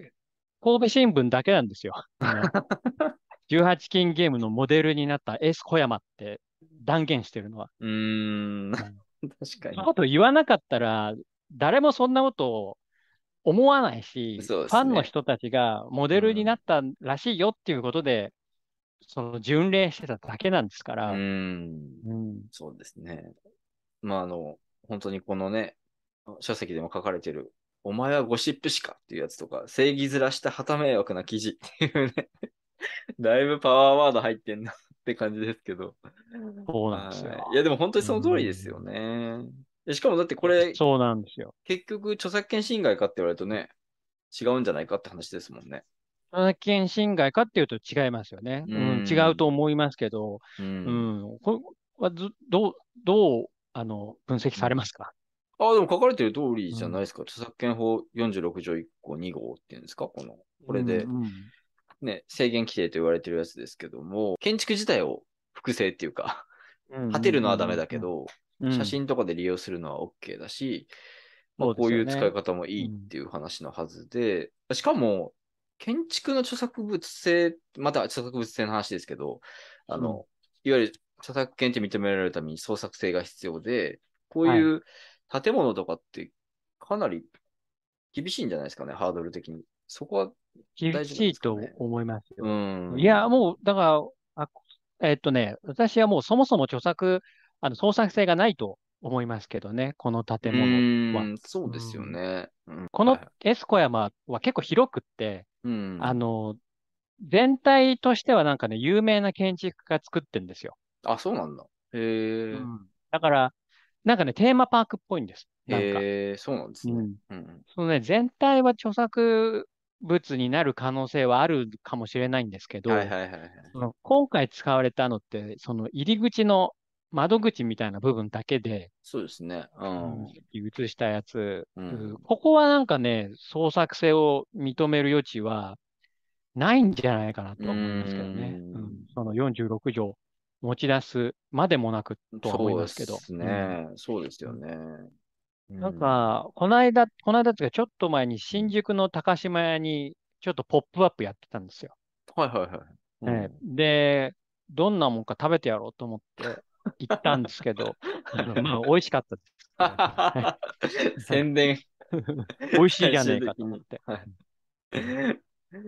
神戸新聞だけなんですよ。あの 18金ゲームのモデルになったエース小山って断言してるのは。うーん。確かにそ。こと言わなかったら、誰もそんなことを思わないし、ねファンの人たちがモデルになったらしいよっていうことで、その巡礼してただけなんですから。うーん。うんそうですね。まあ、あの、本当にこのね、書籍でも書かれてる、お前はゴシップしかっていうやつとか、正義面した旗迷惑な記事っていうね、だいぶパワーワード入ってんなって感じですけど。そうなんですよはいいや、でも本当にその通りですよね。でしかもだってこれ、そうなんですよ。結局著作権侵害かって言われるとね、違うんじゃないかって話ですもんね。著作権侵害かっていうと違いますよね。ううんん、違うと思いますけど、う。うんん、これはずどう、どう、あの、分析されますか、あ、でも書かれてる通りじゃないですか。著作権法46条1項2号っていうんですか？この、これでうんうんね、制限規定と言われてるやつですけども、建築自体を複製っていうか、果てるのはダメだけ、ど、うん写真とかで利用するのは OK だし、まあ、こういう使い方もいいっていう話のはずで、しかも、建築の著作物性、また著作物性の話ですけど、あの、いわゆる著作権って認められるために創作性が必要で、こういう建物とかってかなり厳しいんじゃないですかね、ハードル的に。そこは、厳大丈夫しいとですかね思いますよ。うん。いや、もう、だから、あえっとね、私はもうそもそも著作、あの創作性がないと思いますけどね、この建物は。うんそうですよね。うんこのはいエス小山は結構広くって、うん、あの、全体としてはなんかね、有名な建築家が作ってるんですよ。あ、そうなんだ。へえ。だから、なんかね、テーマパークっぽいんです。なんか。へえ、そうなんですね。うんうん。そのね、全体は著作物になる可能性はあるかもしれないんですけど、はいはいはいはい。その今回使われたのって、その入り口の窓口みたいな部分だけで、そうですね。うん。映したやつ、うんここはなんかね、創作性を認める余地はないんじゃないかなとは思いますけどね。うんうんその46条持ち出すまでもなくとは思いますけど。そうですね。そうですよね。うんなんか、この間、この間っていうかちょっと前に新宿の高島屋にちょっとポップアップやってたんですよ。はいはいはい。うんええで、どんなもんか食べてやろうと思って行ったんですけど、まあ、美味しかったです。宣伝。美味しいじゃねえかと思って。はい。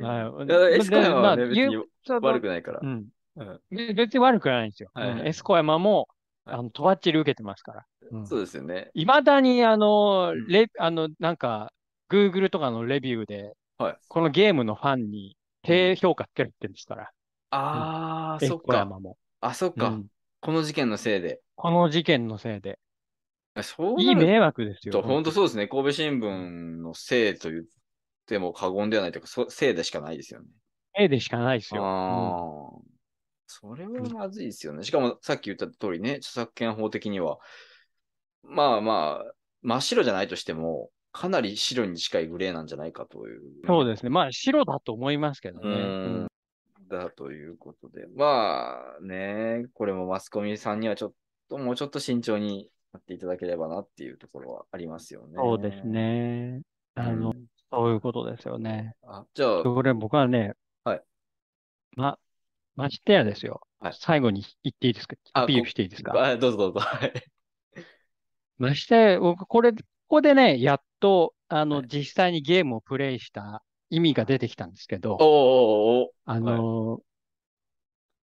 はいいやエスコヤはね、別に悪くないからう。ん。うんで別に悪くないんですよ。はいエスコヤマも、はいあの、とばっちり受けてますから。うんそうですよね。いまだに、あの、うんレ、あの、なんか、Google とかのレビューで、はいこのゲームのファンに低評価つけるって言うんですから。ああ、そっか。コヤマも。あ、そっかうん。この事件のせいで。この事件のせいで。そういい迷惑ですよ。と、本当そうですね。神戸新聞のせいと言っても過言ではないというか、そせいでしかないですよね。ええでしかないですよ。ああ、それはまずいですよね。しかもさっき言った通りね、著作権法的には、まあまあ、真っ白じゃないとしても、かなり白に近いグレーなんじゃないかという。そうですね。まあ、白だと思いますけどね。ううんん。だということで。まあね、これもマスコミさんにはちょっと、もうちょっと慎重になっていただければなっていうところはありますよね。そうです。ね。あの、うんそういうことですよね。あじゃあ、これ僕はね、はい。ま、ましてやですよ。はい最後に言っていいですか？あアピールしていいですか？あどうぞどうぞ。はいまして、僕、これ、ここでね、やっと、あの、はい実際にゲームをプレイした意味が出てきたんですけど、おーおーあの、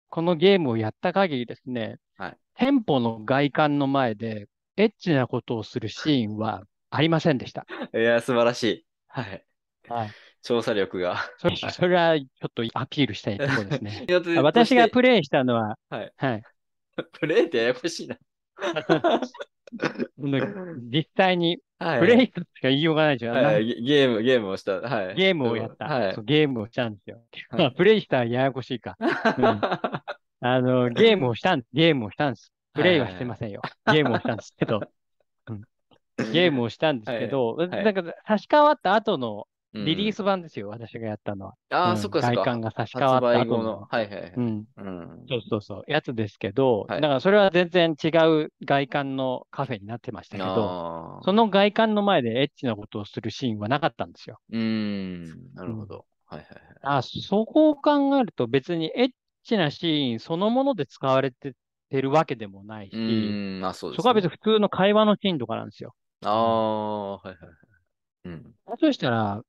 このゲームをやった限りですね、はい店舗の外観の前で、エッチなことをするシーンはありませんでした。いや、素晴らしい。はい。はい。調査力が。それそれはちょっとアピールしたいところですね。あ私がプレイしたのは、はい。はい。プレイってややこしいな。実際にはい。プレイとしか言いようがないじゃん。はい、ゲゲーム、ゲームをした。はい。ゲームをやった。はいそう。ゲームをしたんですよ。はいまあ プレイしたらややこしいか。あの、ゲームをしたん、ゲームをしたんです。プレイはしてませんよ。ゲームをしたんですけど。うんゲームをしたんですけど、はいなんか差し替わった後のリリース。ス版ですよ、私がやったのは。ああ、うんそっかそっか。外観が差し替わった発売後の。はいはいはい。うん。うん。そうそうそう。やつですけど、はいだからそれは全然違う外観のカフェになってましたけど。その外観の前でエッチなことをするシーンはなかったんですよ。うーん。なるほど。はいはいはい。あ、そこを考えると別にエッチなシーンそのもので使われててるわけでもないし、うーん、あ、そうです、ね。そこは別に普通の会話のシーンとかなんですよ。ああ、はいはいはい。うん。だとしたら、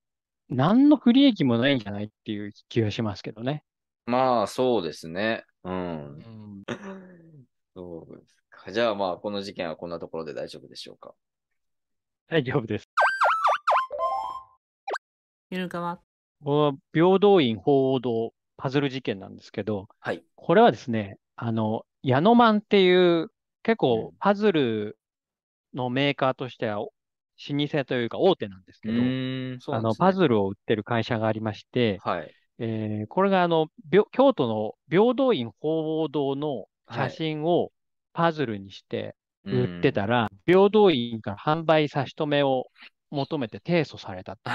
何の不利益もないんじゃないっていう気がしますけどね。まあ、そうですね。うん。うん そうですか。じゃあまあ、この事件はこんなところで大丈夫でしょうか。大丈夫です。ゆるかわこれは平等院鳳凰堂パズル事件なんですけど、はい。これはですね、あの、ヤノマンっていう結構パズルのメーカーとしては老舗というか大手なんですうけど、ーん、そうあの。パズルを売ってる会社がありまして、はい。えーこれがあの、京都の平等院鳳凰堂の写真をパズルにして売ってたら、平等院から販売差し止めを求めて提訴されたってい。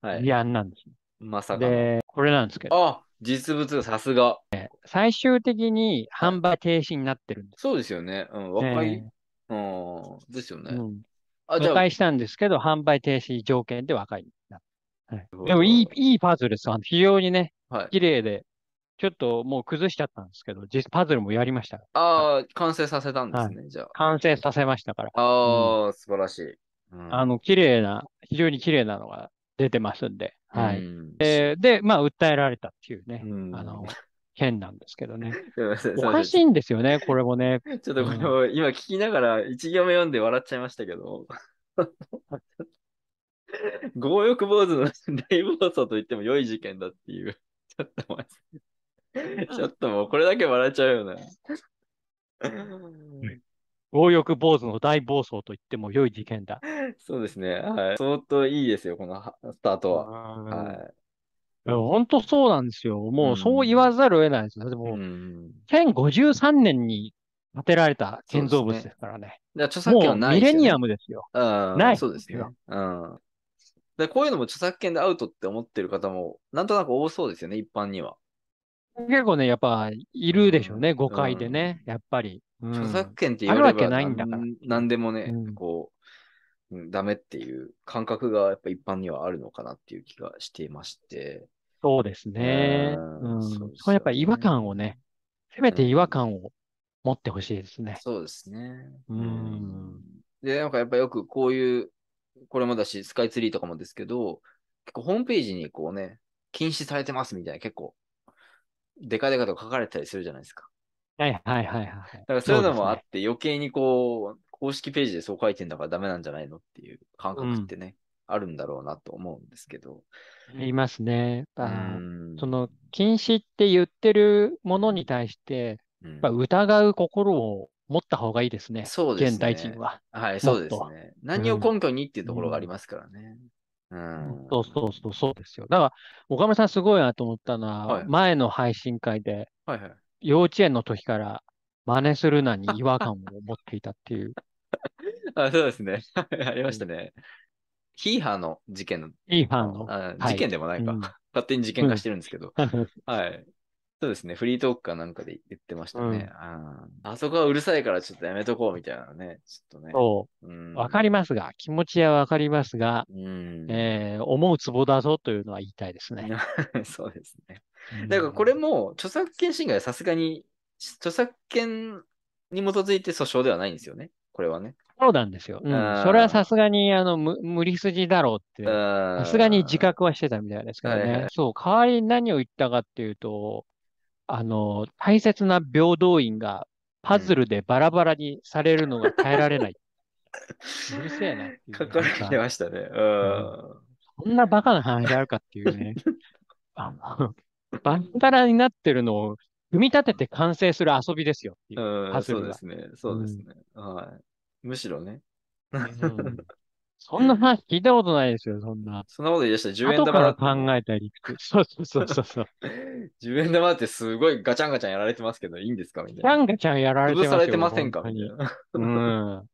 はい。いう議案なんです。まさかの。で、これなんですけど、あ、実物さすが。最終的に販売停止になってるんです。そうですよね。うん、和解。えうん、ですよね。ーうんあ、じゃあ、和解したんですけど、販売停止条件で和解になった。はいでもいい、いいパズルです。非常にね、はい。綺麗で、ちょっともう崩しちゃったんですけど、実パズルもやりました。ああ、完成させたんですね、じゃ完成させましたから。あ。ああ、素晴らしい。うんあの、綺麗な、非常に綺麗なのが出てますんで。はい。うんえーで、まあ、訴えられたっていうね、うんあの、件なんですけどね。おかしいんですよね、これもね。ちょっとこれを今聞きながら一行目読んで笑っちゃいましたけど。強欲坊主の大暴走と言っても良い事件だっていう。ちょっと待って。ちょっともうこれだけ笑っちゃうよね。強欲坊主の大暴走と言っても良い事件だ。そうですね。はい。相当いいですよ、このはスタートは。ははい本当そうなんですよ。もうそう言わざるを得ないですよ。でい。も、うん。1053年に建てられた建造物ですからね。じゃあ著作権はないですよねミレニアムですよ。うん、ないそうですよ。うん。で、こういうのも著作権でアウトって思ってる方も、なんとなく多そうですよね、一般には。結構ね、やっぱいるでしょうね、うん誤解でね、やっぱり。うん著作権って言われればないんだからなんなんでもね、うんこう、うんダメっていう感覚がやっぱ一般にはあるのかなっていう気がしていまして。そうですね。うんこはやっぱり違和感をね、せめて違和感を持ってほしいですね。そうですね。うんで、なんかやっぱよくこういう、これもだし、スカイツリーとかもですけど、結構ホームページにこうね、禁止されてますみたいな結構、デカデカと書かれたりするじゃないですか。はいはいはいはい。だからそういうのもあっそて、余計にこう、公式ページでそう書いてんだからダメなんじゃないのっていう感覚ってね、あるんだろうなと思うんですけど。いますね。その、禁止って言ってるものに対して、うん疑う心を持った方がいいですね。そうですね。現代人は。はい、そうですね。何を根拠にっていうところがありますからね。うん。そうそうそう、そうですよ。だから、岡村さんすごいなと思ったのは、はい前の配信会で、はいはい。幼稚園の時から真似するなに違和感を持っていたっていう、あ、そうですね。ありましたね。ヒーハーの事件の、いいファンの？あはい事件でもないか、うん 勝手に事件化してるんですけど。はい。そうですね。フリートークかなんかで言ってましたね。あそこはうるさいからちょっとやめとこうみたいなね。ちょっとね。そうう、んわかりますが、気持ちはわかりますが、うん。えー思うツボだぞというのは言いたいですね。そうですね。だからこれも著作権侵害はさすがに著作権に基づいて訴訟ではないんですよね。これはね。そうなんですよ。うんそれはさすがに、あの、む無理筋だろうって、ささすがに自覚はしてたみたいですけどね。そう、代わりに何を言ったかっていうと、あの、大切な平等院がパズルでバラバラにされるのが耐えられない。うるせえなっていう。書かれてましたね。うん。そんなバカな話あるかっていうね。あの、バンダラになってるのを組み立てて完成する遊びですよっていう。うん、そうですね。そうですね。はい。むしろね。うんそんな話聞いたことないですよ、そんな。そんなこと言い出したら10円玉だ考えたり。そうそうそうそうそう。10円玉ってすごいガチャンガチャンやられてますけど、いいんですかみたいな。ガンガチャンやられてますよ。潰されてませんかみたいな。うん。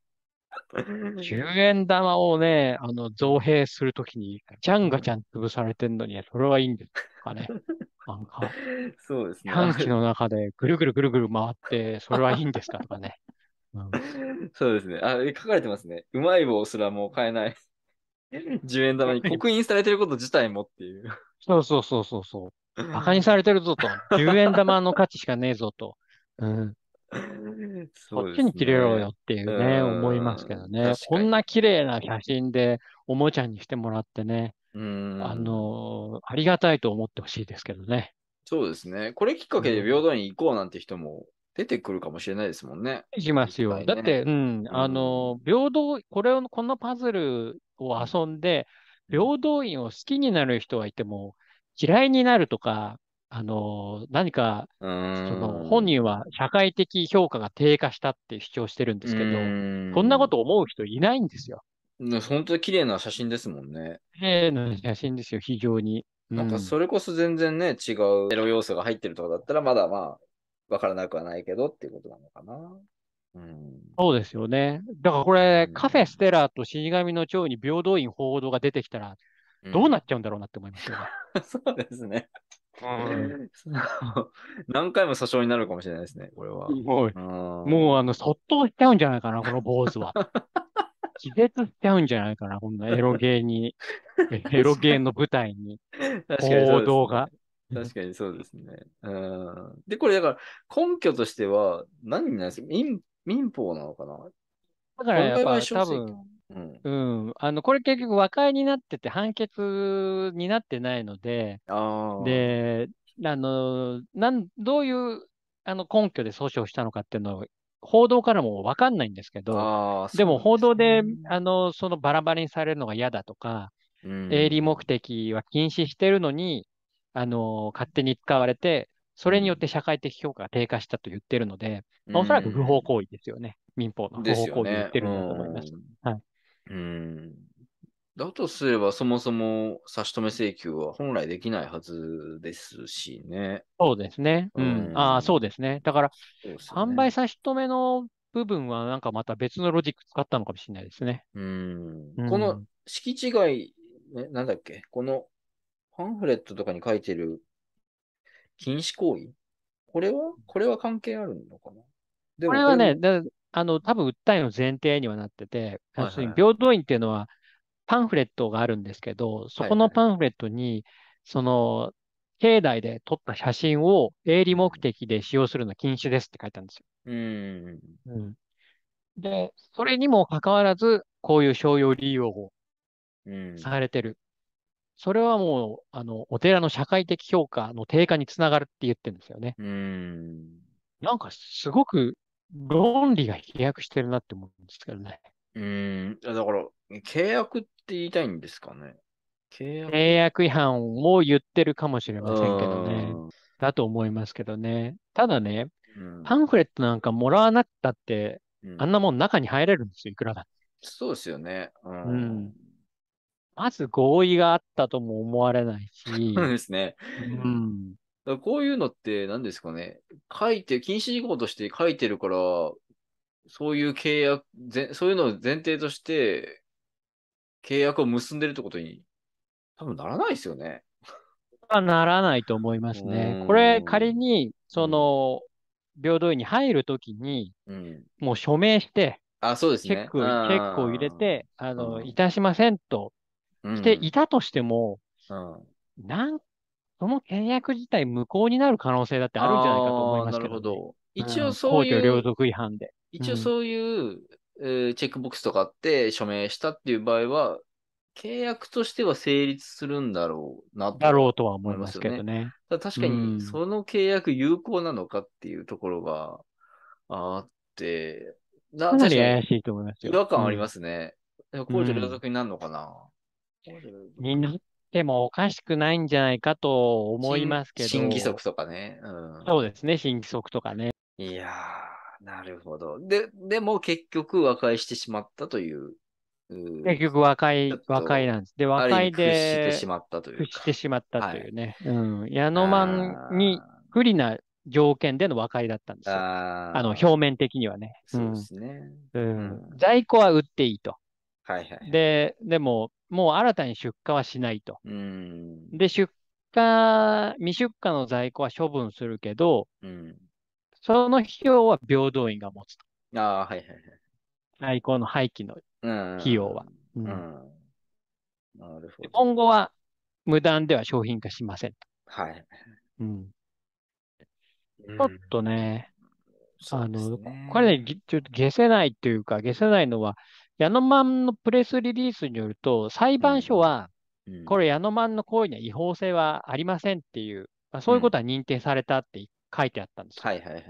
10円玉をね、あの、造幣するときに、ガチャンガチャン潰されてんのに、それはいいんですかね。なんか、そうですね。短期の中でぐるぐるぐるぐる回って、それはいいんですかとかね。うん そうですね。あ、え書かれてますね。うまい棒すらもう買えない。10円玉に刻印されてること自体もっていう。そうそうそうそうそう。馬鹿にされてるぞと。10円玉の価値しかねえぞと。うん。こっちに切れろよっていうね、うん思いますけどね。こんな綺麗な写真でおもちゃにしてもらってね、うん。あのーありがたいと思ってほしいですけどね。そうですね。これきっかけで平等院行こうなんて人も出てくるかもしれないですもんね。しますよ。ねだって、うん、あのー平等、これを、このパズルを遊んで、平等院を好きになる人はいても、嫌いになるとか、あのー何か。その本人は社会的評価が低下したって主張してるんですけど、そんなこと思う人いないんですよ。ね本当に綺麗な写真ですもんね。綺麗な写真ですよ、非常に。うなんかそれこそ全然ね、違うエロ要素が入ってるとかだったら、まだまあ、わからなくはないけどっていうことなのかな。うん。そうですよね。だからこれ、うんカフェステラと死神の蝶に平等院報道が出てきたら、どうなっちゃうんだろうなって思いますよね。そうですね。何回も訴訟になるかもしれないですね、これは。もう、ももうあの、そっとしちゃうんじゃないかな、この坊主は。気絶しちゃうんじゃないかな、こんなエロゲーに、エロゲーの舞台に、報道が。確かにそうですね。うん。で、これだから根拠としては何になるんですか？民民法なのかな？だからやっぱ多分、うん。うん、あの、これ結局和解になってて判決になってないので、で、あの、なん、どういう、あの、根拠で訴訟したのかっていうのは、報道からもわかんないんですけど、ああ、でも報道で、あの、そのバラバラにされるのが嫌だとか、なん。営利目的は禁止してるのに、あの、勝手に使われて、それによって社会的評価が低下したと言ってるので、まあおそらく不法行為ですよね。民法の不法行為を言ね。ってるんだと思います。うんはい。うん。だとすれば、そもそも差し止め請求は本来できないはずですしね。そうですね。うん。うんああ、そうですね。だから、ね販売差し止めの部分はなんかまた別のロジック使ったのかもしれないですね。うんうんこの敷地外、ね、なんだっけ？このパンフレットとかに書いてる禁止行為？これは？これは関係あるのかな？これはね、あの、多分訴えの前提にはなってて、要するに平等院っていうのはパンフレットがあるんですけど、そこのパンフレットに、その、境内で撮った写真を営利目的で使用するのは禁止ですって書いてあるんですよ。うん。うん。で、それにもかかわらず、こういう商用利用をうん。されてる。それはもう、あの、お寺の社会的評価の低下につながるって言ってるんですよね。うん。なんかすごく論理が飛躍してるなって思うんですけどね。うん。だから、契約って言いたいんですかね。契約契約違反を言ってるかもしれませんけどね。うんだと思いますけどね。ただね、うんパンフレットなんかもらわなくたって、うんあんなもん中に入れるんですよ、いくらだって。そうですよね。うん。うんまず合意があったとも思われないし、そうですね。うん。だこういうのって何ですかね。書いて、禁止事項として書いてるから、そういう契約、ぜそういうのを前提として、契約を結んでるってことに、多分ならないですよね。はならないと思いますうん。ねこれ仮に、その、平等院に入るときに、うん。もう署名して、あ、そうですね。チェック、チェックを入れて、あうの、んいたしませんとうん、していたとしても、うん、なん、その契約自体無効になる可能性だってあるんじゃないかと思いますけど、ね。あーなるほど。うん一応そういう、俗違反で。一応そういう、えーチェックボックスとかあって署名したっていう場合は、契約としては成立するんだろうなと。だろうとは思いますけどね。ただ確かうんに、その契約有効なのかっていうところがあって、なかなり怪しいと思いますよ。。違和感ありますすね。公序良俗になるのかな、になってもおかしくないんじゃないかと思いますけど。新新規則とかね。うん、そうですね、新規則とかね。いやー、なるほど。で、でも結局和解してしまったという。う結局和解和解なんです。で、和解味屈してでしまったというしてしまったというね。うん。矢あ野マンに不利な条件での和解だったんですよ。あの、表面的にはね。そうですね。うん在庫は売っていいと。はいはい。、で、でも、もう新たに出荷はしないと。うん。で、出荷、未出荷の在庫は処分するけど、うん。その費用は平等院が持つと。ああ、はいはいはい。在庫の廃棄の。うん。費用は。なるほど。今後は無断では商品化しませんと。はい。うん。うんちょっとね、あの、そうですねこれね、ぎちょっと消せないというか、消せないのは、ヤノマンのプレスリリースによると、裁判所は、うんこれ、ヤノマンの行為には違法性はありませんっていう、まあ、そういうことは認定されたって書いてあったんですよ。はいはいはい。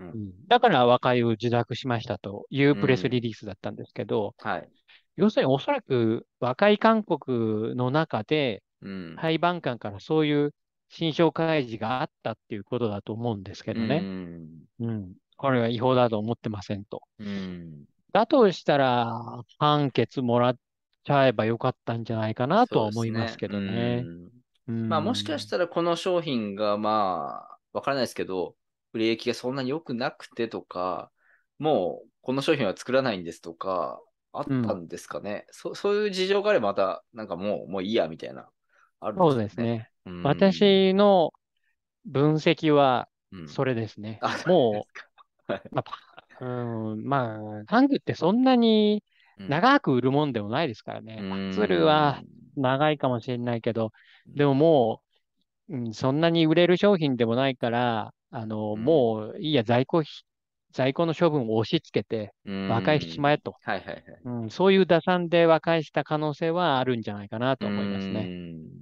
うんだから和解を受諾しましたというプレスリリースだったんですけど、はい。要するにおそらく和解勧告の中で、うん。裁判官からそういう心証開示があったっていうことだと思うんですけどうね。ん。うん。これは違法だと思ってませんと。うん。だとしたら、判決もらっちゃえばよかったんじゃないかなとは思いますけどね。うんまあもしかしたらこの商品がまあ、わからないですけど、売れ行きがそんなに良くなくてとか、もうこの商品は作らないんですとか、あったんですかね。そそういう事情があればまた、なんかもう、もういいやみたいな。あるんそうですね。うん私の分析はうんそれですね。あもう、はいまあパ、うん、まあ、タングってそんなに長く売るもんでもないですからね。パズルは、長いかもしれないけど、でももう、うん、そんなに売れる商品でもないから、あの、うんもういいや、在庫ひ、在庫の処分を押し付けてうん和解しちまえと。はいはいはい。うん、そういう打算で和解した可能性はあるんじゃないかなと思いますね。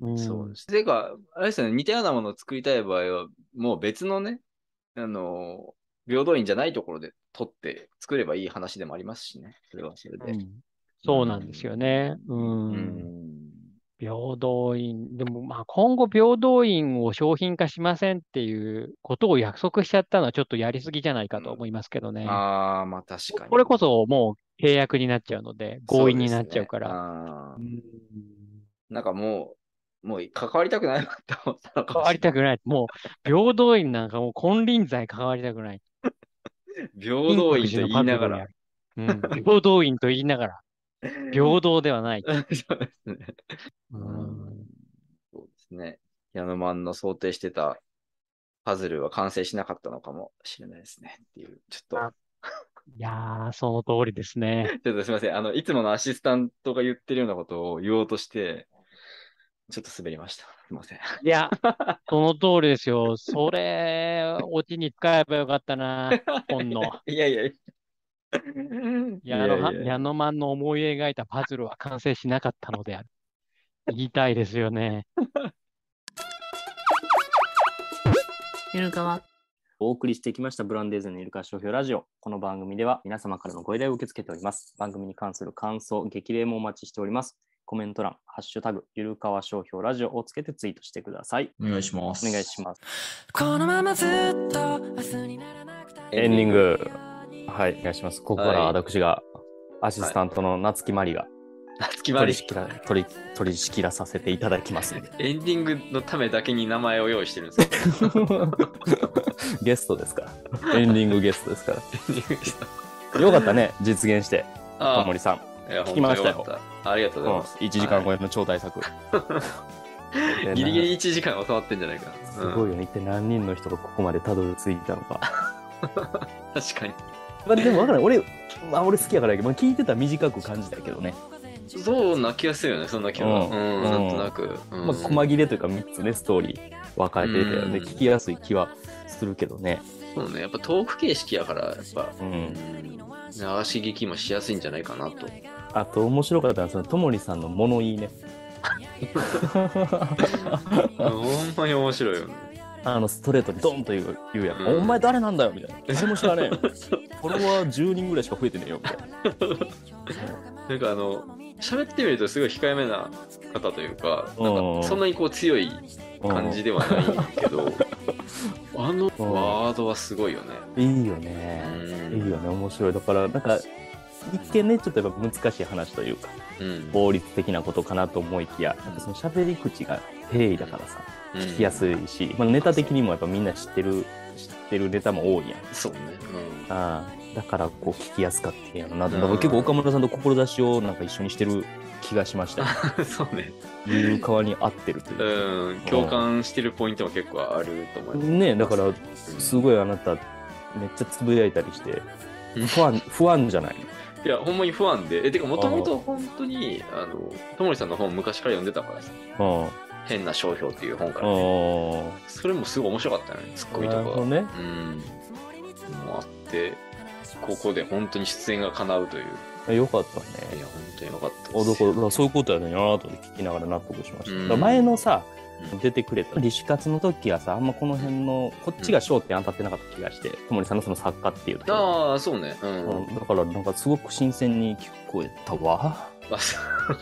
うんうんそうです。てか、あれですよね、似たようなものを作りたい場合は、もう別のね、あの、平等院じゃないところで取って作ればいい話でもありますしね。それはそれで。うんそうなんですよね。うん。うん平等院、でもまあ今後平等院を商品化しませんっていうことを約束しちゃったのはちょっとやりすぎじゃないかと思いますけどね。ああ、まあ確かに。これこそもう契約になっちゃうので、合意になっちゃうから。なんかもう、もう関わりたくないなって思ったのか関わりたくない。もう、平等院なんかもう金輪際関わりたくない。平等院と言いながら。うん、平等院と言いながら、平等ではない。そうですね。うんそうですね。ヤノマンの想定してたパズルは完成しなかったのかもしれないですね。っていう、ちょっと。あいやー、その通りですね。ちょっとすみません。あの、いつものアシスタントが言ってるようなことを言おうとして、ちょっと滑りました。すみません。いや、その通りですよ。それ、オチに使えばよかったな、本の。い やいやいや。矢野はいやいや矢野マンの思い描いたパズルは完成しなかったのである。言いたいですよね。ゆるかわお送りしてきましたブランデーズのイルカ商標ラジオ。この番組では皆様からのご依頼を受け付けております。番組に関する感想、激励もお待ちしております。コメント欄、ハッシュタグ、ゆるかわ商標ラジオをつけてツイートしてください。お願いしまお願いします。このままずっと明日にならなくてエンディング。はい、お願いします。ここからはい私が、アシスタントの夏木マリが決まり取り仕切ら、取り、取り仕切らさせていただきますんで。エンディングのためだけに名前を用意してるんですよ。ゲストですから。エンディングゲストですか エンディングでしたら。よかったね、実現して、あ小森さん。いや聞きましたよありがとうございます。1時間超はえの超大作。い ギリギリ1時間収まってんじゃないかすごいよね。一体何人の人がここまでたどり着いたのか。確かに。まあ、でも分からない。俺、まあ、俺好きやからやけど、まあ、聞いてたら短く感じたけどね。そうな気がするよね、そんな気は。ううんん、なんとなく。うんまあ、細切れというか3つね、ストーリー分かれてて、うんで、聞きやすい気はするけどね。そうね、やっぱトーク形式やから、やっぱ、う。うんん、流し聞きもしやすいんじゃないかなと。あと、面白かったのは、その、ともりさんの物言いね。ほんまに面白いよね。あの、ストレートにドンと言う言うやん。うんお前誰なんだよみたいな。誰も知らねえよ。フォロワー10人ぐらいしか増えてねえよ。みたいな。なんかあの、喋ってみるとすごい控えめな方というか、なんうんかそんなにこう強い感じではないけど、あのうんワードはすごいよね。いいよね。うんいいよね、面白い。だから、なんか、一見ね、ちょっとやっぱ難しい話というか、うん。法律的なことかなと思いきや、やっぱその喋り口が平易だからさ、聞きやすいし、まあ、ネタ的にもやっぱみんな知ってる、知ってるネタも多いやん。そうね。ああだからこう聞きやすかったんやろな。んだから結構岡村さんと志をなんか一緒にしてる気がしました。そうね。言う側に合ってるというか。うん。共感してるポイントも結構あると思います。ねだから、すごいあなた、めっちゃつぶやいたりして、不安、不安じゃないいや、ほんまに不安で。え、てか、もともと本当に、あの、ともりさんの本昔から読んでたからさ。うん。変な商標っていう本から、ね、おそれもすごい面白かったよね、ツッコミとかね。うん。もあって、ここで本当に出演が叶うという。よかったいね。や、本当によかったあ。だからそういうことやねんなと聞きながら納得しました。前のさう、ん出てくれた、リシカツの時はさ、あんまこの辺の、こっちが焦点当たってなかった気がして、小森さんのその作家っていうと。ああ、そうね。うん。うんだからなんかすごく新鮮に聞こえたわ。あそう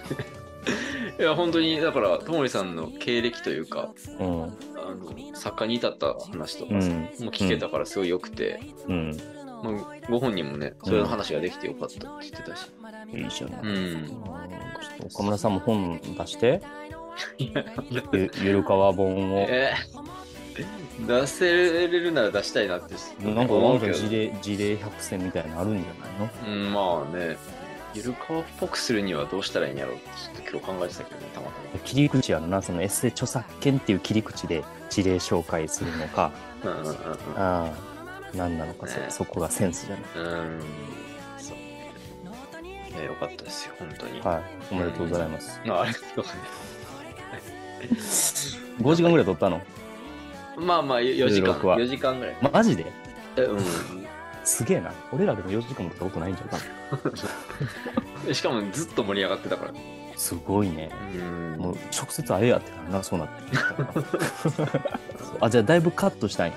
いや、本当に、だから、ともりさんの経歴というか、うん。あの作家に至った話とかさ、うん。もう聞けたからすごい良くて、うん。まあ、ご本人もね、そういう話ができてよかったって言ってたし。いいじゃない。うん。岡村さんも本出して、ゆゆるかわ本を。えー出せれるなら出したいなってなんか思うんか事例事例百選みたいなのあるんじゃないの？うん、まあね、ゆるかわっぽくするにはどうしたらいいんやろうってちょっと今日考えてたけどね、たまた切り口やろな、そのエッセイ著作権っていう切り口で事例紹介するのか、ま。うんうんうんああ、何なのかそ、ねそこがセンスじゃない。うん。うん。そう。いや、よかったですよ、本当に。はい、おめでとうございます。まあ、ありがとうござい 5時間ぐらい撮ったの？まあまあ、4時間。16は4時間ぐらい。マジで？えうん。すげえな。俺らでも4時間も撮ったことないんじゃないかな。しかもずっと盛り上がってたから。すごいね。うんもう直接会えやってからな、そうなって あ、じゃあだいぶカットしたんや。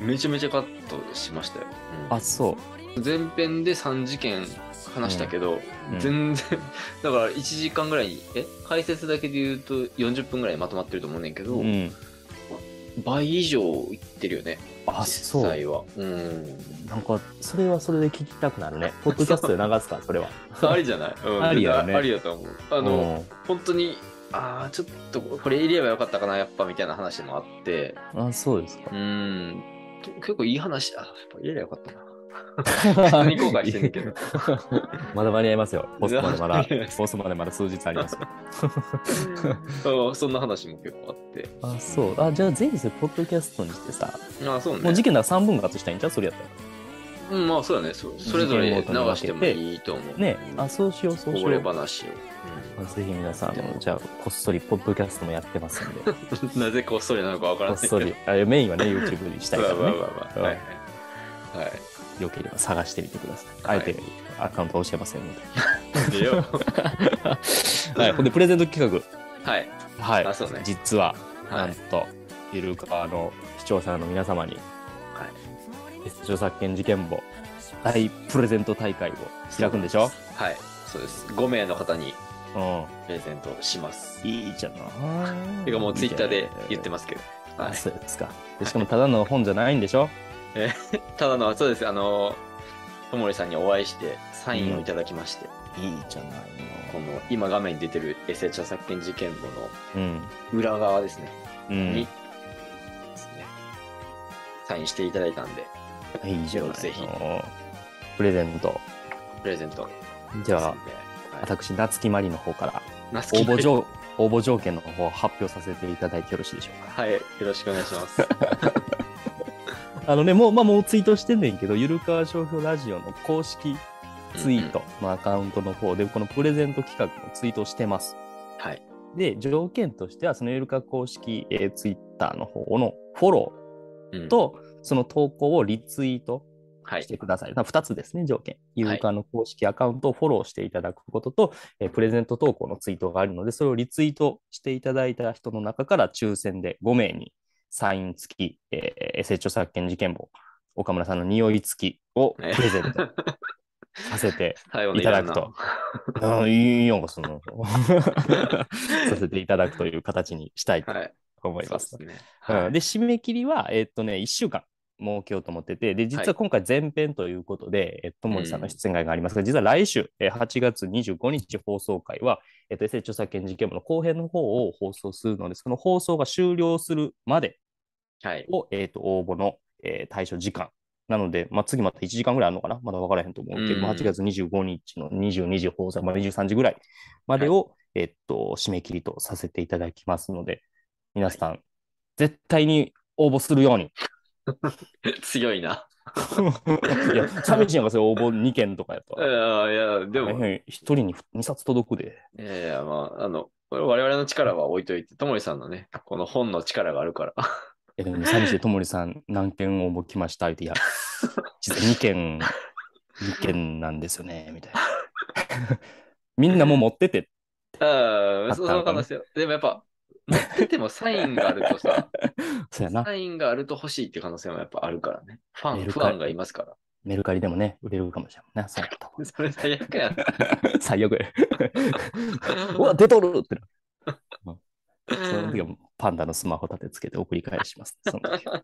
めちゃめちゃカットしましたよ。うんあ、そう。前編で3事件話したけど、うん全然、だから1時間ぐらいに、え？解説だけで言うと40分ぐらいにまとまってると思うねんけど、うん。倍以上いってるよね、あ、実そう。際は。うん。なんか、それはそれで聞きたくなるね。ポッドキャストで流すか、それは。ありじゃない、うん、ありやねありやと思う。ああの、本当に、ああ、ちょっとこれ入れればよかったかな、やっぱみたいな話もあって、あ、そうですかう。ん、結構いい話、あやっぱ入れればよかったな。普通に後悔してんねんけど。まだ間に合いますよ。ポストまでまだ ポストまでまだ数日ありますよ。あそんな話も結構あって。あ、そう。あ、じゃあぜひそれ、ポッドキャストにしてさ、ああ、そうね。もう事件なら3分割したいんじゃう？それやったら。うん、まあそうだねそ。それぞれ流してもいいと思う。ねあ、そうしよう、そうしよう。話を。あぜひ皆さん、あのじゃあ、こっそり、ポッドキャストもやってますんで、なぜこっそりなのかわからないけど。っそり、あメインはね、YouTube にしたいからね。はいはい。はい。よければ探してみてください。あはいえてアカウント教えませんので。でよ。はい、ほんで、プレゼント企はい。画。はい。あそうね実は、はないん。と、ゆるかわの視聴者の皆様に、はい。著作権事件簿大プレゼント大会を開くんでしょ？はい。そうです。5名の方にうプレゼントします。ん。いいじゃない。てかもうツイッターで言ってまますけど。す。あ、はい。そうですか。でしかも、ただの本じゃないんでしょ？ただの、そうです。あの、ともりさんにお会いして、サインをいただきまして、いいじゃないこの、今画面に出てるエセ著作権事件簿のの。裏側ですね。うん。にうん。ですね。サインしていただいたんで、いいじゃな。ぜひプレゼント。プレゼント。じゃあ、はい、私、夏木マリの方から夏木応募条応募条件の方を発表させていただいてよろしいでしょうか？はい、よろしくお願いします。あのね、もう、まあ、もうツイートしてんねんけど、ゆるかわ商標ラジオの公式ツイートのアカウントの方で、このプレゼント企画のツイートをしてます。はい。で、条件としては、そのゆるか公式、えーツイッターの方のフォロうんー、と、その投稿をリツイートはいし。てください。まあ二つですね、条件。ゆるかの公式アカウントをフォローしていただくことと、えープレゼント投稿のツイートがあるので、それをリツイートしていただいた人の中から抽選で5名にサイン付き、えーエセ著作権事件簿、岡村さんの匂い付きをプレゼントさせて いただくと。いいよ、その。させていただくという形にしたいとはい。思います。そうですね。うん、はい。で、締め切りは、えっとね、1週間設けようと思ってて、で、実は今回前編ということで、えっと、森さんの出演会がありますが、実は来週、えー8月25日放送会は、えっと、エセ著作権事件部の後編の方を放送するので、その放送が終了するまではい。を、えっと、応募の、えー対象時間。なので、まあ、次また1時間ぐらいあるのかな？まだ分からへんと思うけど、うんまあ8月25日の22時放送、まあ、23時ぐらいまでを、えっと、締め切りとさせていただきますので、皆さん、絶対に応募するように。強いな。いや、寂しいやんか、それ応募2件とかやとい。やいや、でも、大変一人に2冊届くで。いやいや、まあ、あの、これ我々の力は置いといて、ともりさんのね、この本の力があるから。え、でも寂しいともりさん、何件応募来ましたって、いや、実は2件、2件なんですよね、みたいな。みんなもう持ってて、ああ、そのかなの可能性は。でもやっぱ、持っててもサインがあるとさ、そうやなサ。インがあると欲しいって可能性もやっぱあるからね。ファン、ファンがいますから。メルカリでもね、売れるかもしれないな。そうやったわそれ最悪やな。最悪や。うわ、出とるってな。うんその時はパンダのスマホ立てつけて送り返します。その時は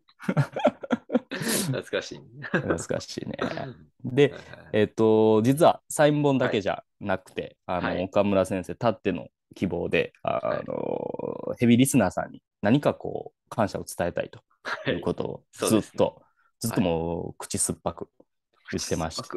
懐かしいね。懐かしいね。はいで、はいえっ、と、実はサイン本だけじゃなくて、あの、はい岡村先生たっての希望で、あはい。の、ヘビーリスナーさんに何かこう、感謝を伝えたいとい。うことをずっと、ずっともう口酸っぱく言ってました。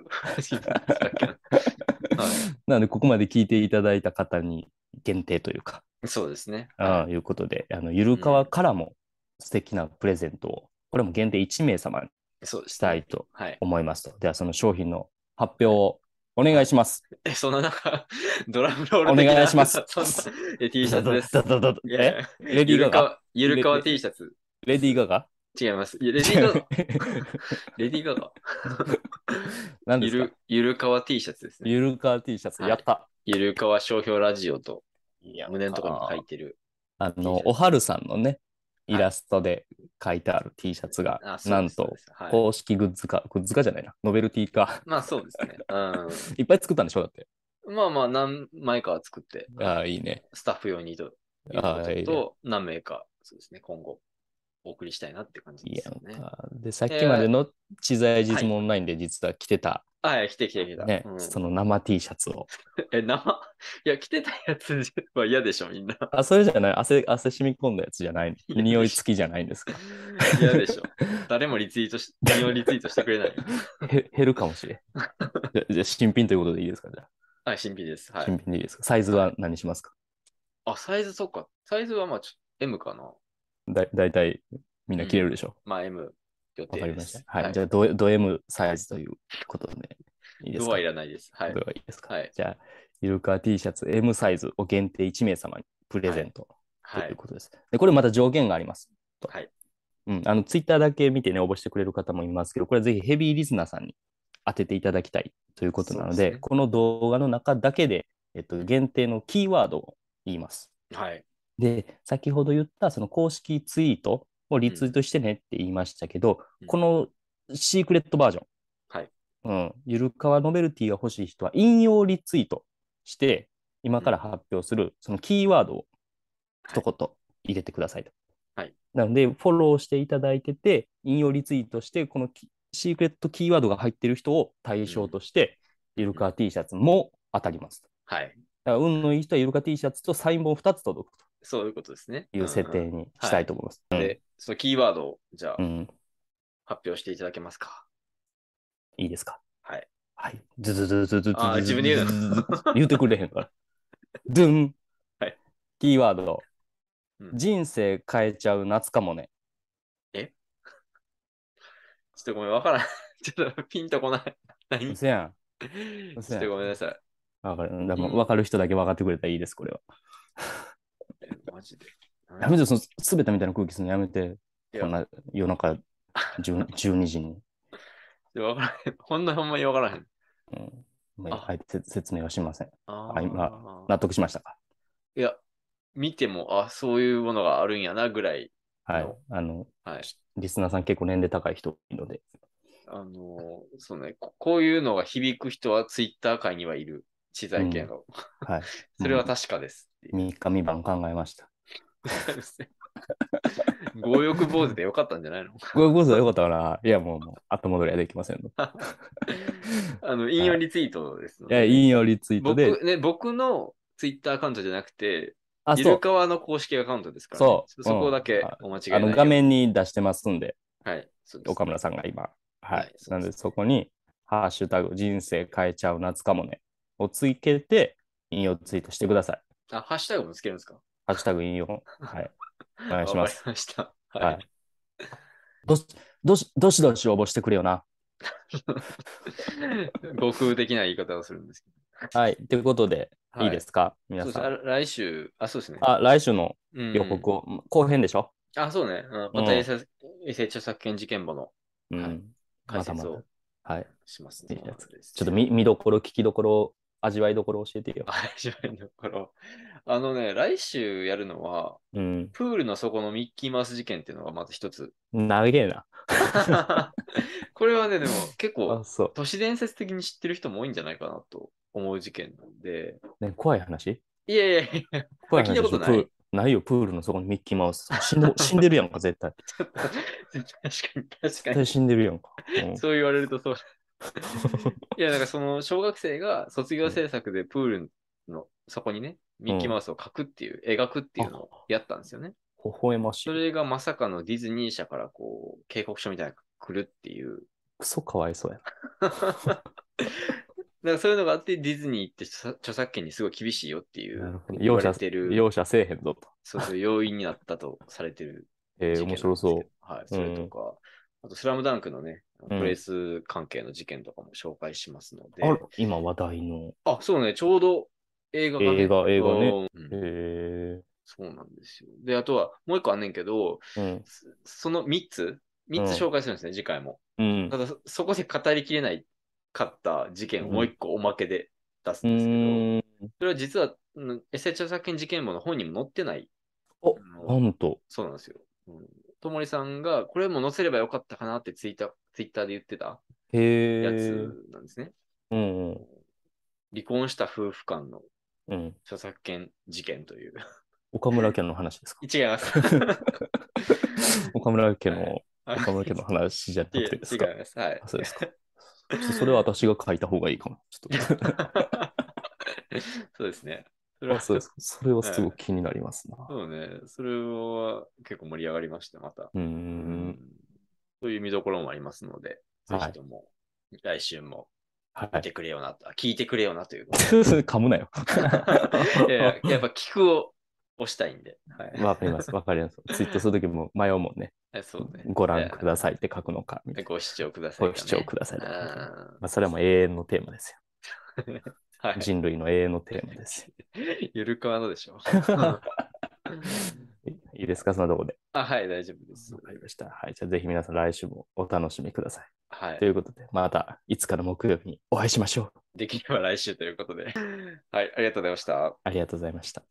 なので、ここまで聞いていただいた方に限定というか、い、そうですね。ああい。うことで、あの、ゆるかわからも素敵なプレゼントを、これも限定1名様にしたいとはい。思いますと。では、その商品の発表をお願いします。え、そんな中、ドラムロールお願いしますえ T シャツです。えレディーガガゆるかわ、T シャツ。レディーガガ違います。レディーガガ。レディーガガ。何ですかゆる、ゆるかわ T シャツですね。ゆるかわ T シャツ、はいやった。ゆるかわ商標ラジオといや胸のところに書いてる。あのツ、おはるさんのね、イラストで書いてある T シャツが、あそうですそうなんとですはい公式グッズか、グッズかじゃないな、ノベルティか。まあそうですね。いっぱい作ったんでしょだって。うん。まあまあ何枚かは作って、ああ、いいね。スタッフ用にというこああいいねとと、何名か、そうですね、今後お送りしたいなって感じいいやですよね。で、さっきまでの知財実務オンラインで実は着てた、はい、来て来て来た。ね、うんその生 T シャツを。え、生？いや、着てたやつは嫌でしょ、みんな。あ、それじゃない、汗、汗染み込んだやつじゃない、匂い付きじゃないんですか？嫌でしょ。誰もリツイートし、引用リツイートしてくれない。へ減るかもしれん。じゃじゃあ新品ということでいいですか？じゃはい、新品です。あ、はい。新品でいいですか？サイズは何しますか？あ、サイズそっか。サイズはまあちょ M かな。だだいたいみんな着れるでしょ？まあ M 予わ、か定です。りました。はい。じゃあド、ド M サイズということでいいですか？ドはいらないです。はいド。はいいですか、はいじゃあ、ゆるかわ T シャツ M サイズを限定1名様にプレゼントとはいいう。ことです。で、これまた条件があります。とはい。うん、あの、ツイッターだけ見てね、応募してくれる方もいますけど、これはぜひヘビーリスナーさんに当てていただきたいということなので、ですねこの動画の中だけで、えっと、限定のキーワードを言います。はい。で、先ほど言ったその公式ツイートをリツイートしてねって言いましたけど、うんこのシークレットバージョン、はい。うん、ゆるかわノベルティが欲しい人は引用リツイートして、今から発表するそのキーワードを一言入れてくださいと。はい。なので、フォローしていただいてて、引用リツイートして、このキシークレットキーワードが入っている人を対象として、ゆるかわ T シャツも当たります。はい。だから運のいい人はゆるか T シャツとサイン本2つ届くそういうことですね。という設定にしたいと思います。で、そのキーワードを、じゃあう、ん、発表していただけますか？いいですか？はい。はい。ズズズズズズズあー自分で言うの言うてくれへんから。ドゥン。はい。キーワード。うん人生変えちゃう夏かもね。ちょっとごめん、わからん。ちょっとピンとこない。何ちせやん。ょっとごめんなさい。わかる。でも分かる人だけ分かってくれたらいいです、これは。えマジで。やめて、その、すべてみたいな空気するのやめて。こんな夜中10 12 時に。わからへん。ほんのほんまにわからへん。うん。まああ、あえて説明はしません。ああ今納得しましたかいや、見ても、あ、そういうものがあるんやなぐらい、はいの。あの、はい。リスナーさん結構年齢高い人多いので。あのーそうねこ、こういうのが響く人はツイッター界にはいる。知財系の。はい。それは確かですっていう。三日三晩考えました。強欲坊主でよかったんじゃないの？こういうことはよかったかな。いや、もう、もう後戻りはできませんの。あの、引用リツイートですのいや、で。引用リツイートで。僕ね、僕のツイッターアカウントじゃなくて、あ、ゆるそう。かわの公式アカウントですから、ね、そうそこだけうんお間違いないようにあの画面に出してますんで、はい。そうです岡村さんが今。はい。はいそうですなんで、そこに、ハッシュタグ、人生変えちゃう夏かもね、をつけて、引用ツイートしてください。あ、ハッシュタグもつけるんですか？ハッシュタグ引用。はい。お願いしまわす。かりました。ははいい。どし、どし、どしどし応募してくれよな。悟空的な言い方をするんですけはい。ということで、はいいいですか、皆さん。あ来週、あ、そうですね。あ、来週のうん予告を、後編でしょ？あ、そうね。うんまた衛星著作権事件簿のうん。はい解説をまたまた。はい。しますね。ちょっと見見どころ、聞きどころ、味わいどころ教えてよ。はい、しばいの頃。あのね、来週やるのは、うん。プールの底のミッキーマウス事件っていうのがまず一つ。長えな。これはね、でも結構。都市伝説的に知ってる人も多いんじゃないかなと思う事件なんで。ね、怖い話？いやいやいや、怖い話聞いたことないないよ、プールの底にミッキーマウス。死んで死んでるやんか、絶対。確かに、確か絶対に。死んでるやんか。うんそう言われるとそう。いや、だからその小学生が卒業制作でプールの底にね、ミッキーマウスを描くっていう、描くっていうのをやったんですよね。微笑ましい。それがまさかのディズニー社からこう、警告書みたいなのが来るっていう。クソかわいそうやだ からそういうのがあって、ディズニーって著著作権にすごい厳しいよっていう容赦れてる、容赦せえへんぞと。そうそう要因になったとされてるえー、面白そう。はい、それとか、あと、スラムダンクのね、プレイス関係の事件とかも紹介しますので、あら今話題の。あ、そうね、ちょうど映画が、ね、映画映画ねうんえそうなんですよ。で、あとは、もう一個あんねんけど、ー、うん。そその3つ、3つ紹介するんですね、次回も。うんた。だそ、そこで語りきれないかった事件をもう一個おまけで出すうんですけど。それは実は、うんエセ著作権事件簿の本にも載ってない。おなんと。そうなんですよ。うんともりさんが、これも載せればよかったかなってツイッター、ツイッターで言ってた。やつなんですね。うんうん。離婚した夫婦間のうん。著作権事件という。岡村家の話ですか？違います。岡村家の、はい岡村家の話じゃなくてですか？違います。はいあ。そうですか。それは私が書いた方がいいかも。ちょっ そうですね。そと。あそうですか。それはすごはいく気になりますな。そうね。それは結構盛り上がりました、また。うんそういう見どころもありますので、ぜはいひとも来週もはい。見てくれよなと、あ聞いてくれよなという。噛むなよ。いやいややっぱ聞くを押したいんで。はい。わかります。わかります。ツイートするときも迷うもんね。はいそうね。ご覧くださいって書くのか。ご視聴ください、ご視聴くださいうんとか。まあ、それはもう永遠のテーマですはよ。人類の永遠のテーマですよ。い。ゆるかわのでしょ。いいですか？そんなところで。あ、はい、大丈夫ですわ。かりました。はい。じゃあぜひ皆さん来週もお楽しみください。はいと。いうことで、またいつかの木曜日にお会いしましょう。できれば来週ということで。はい、ありがとうございました。ありがとうございました。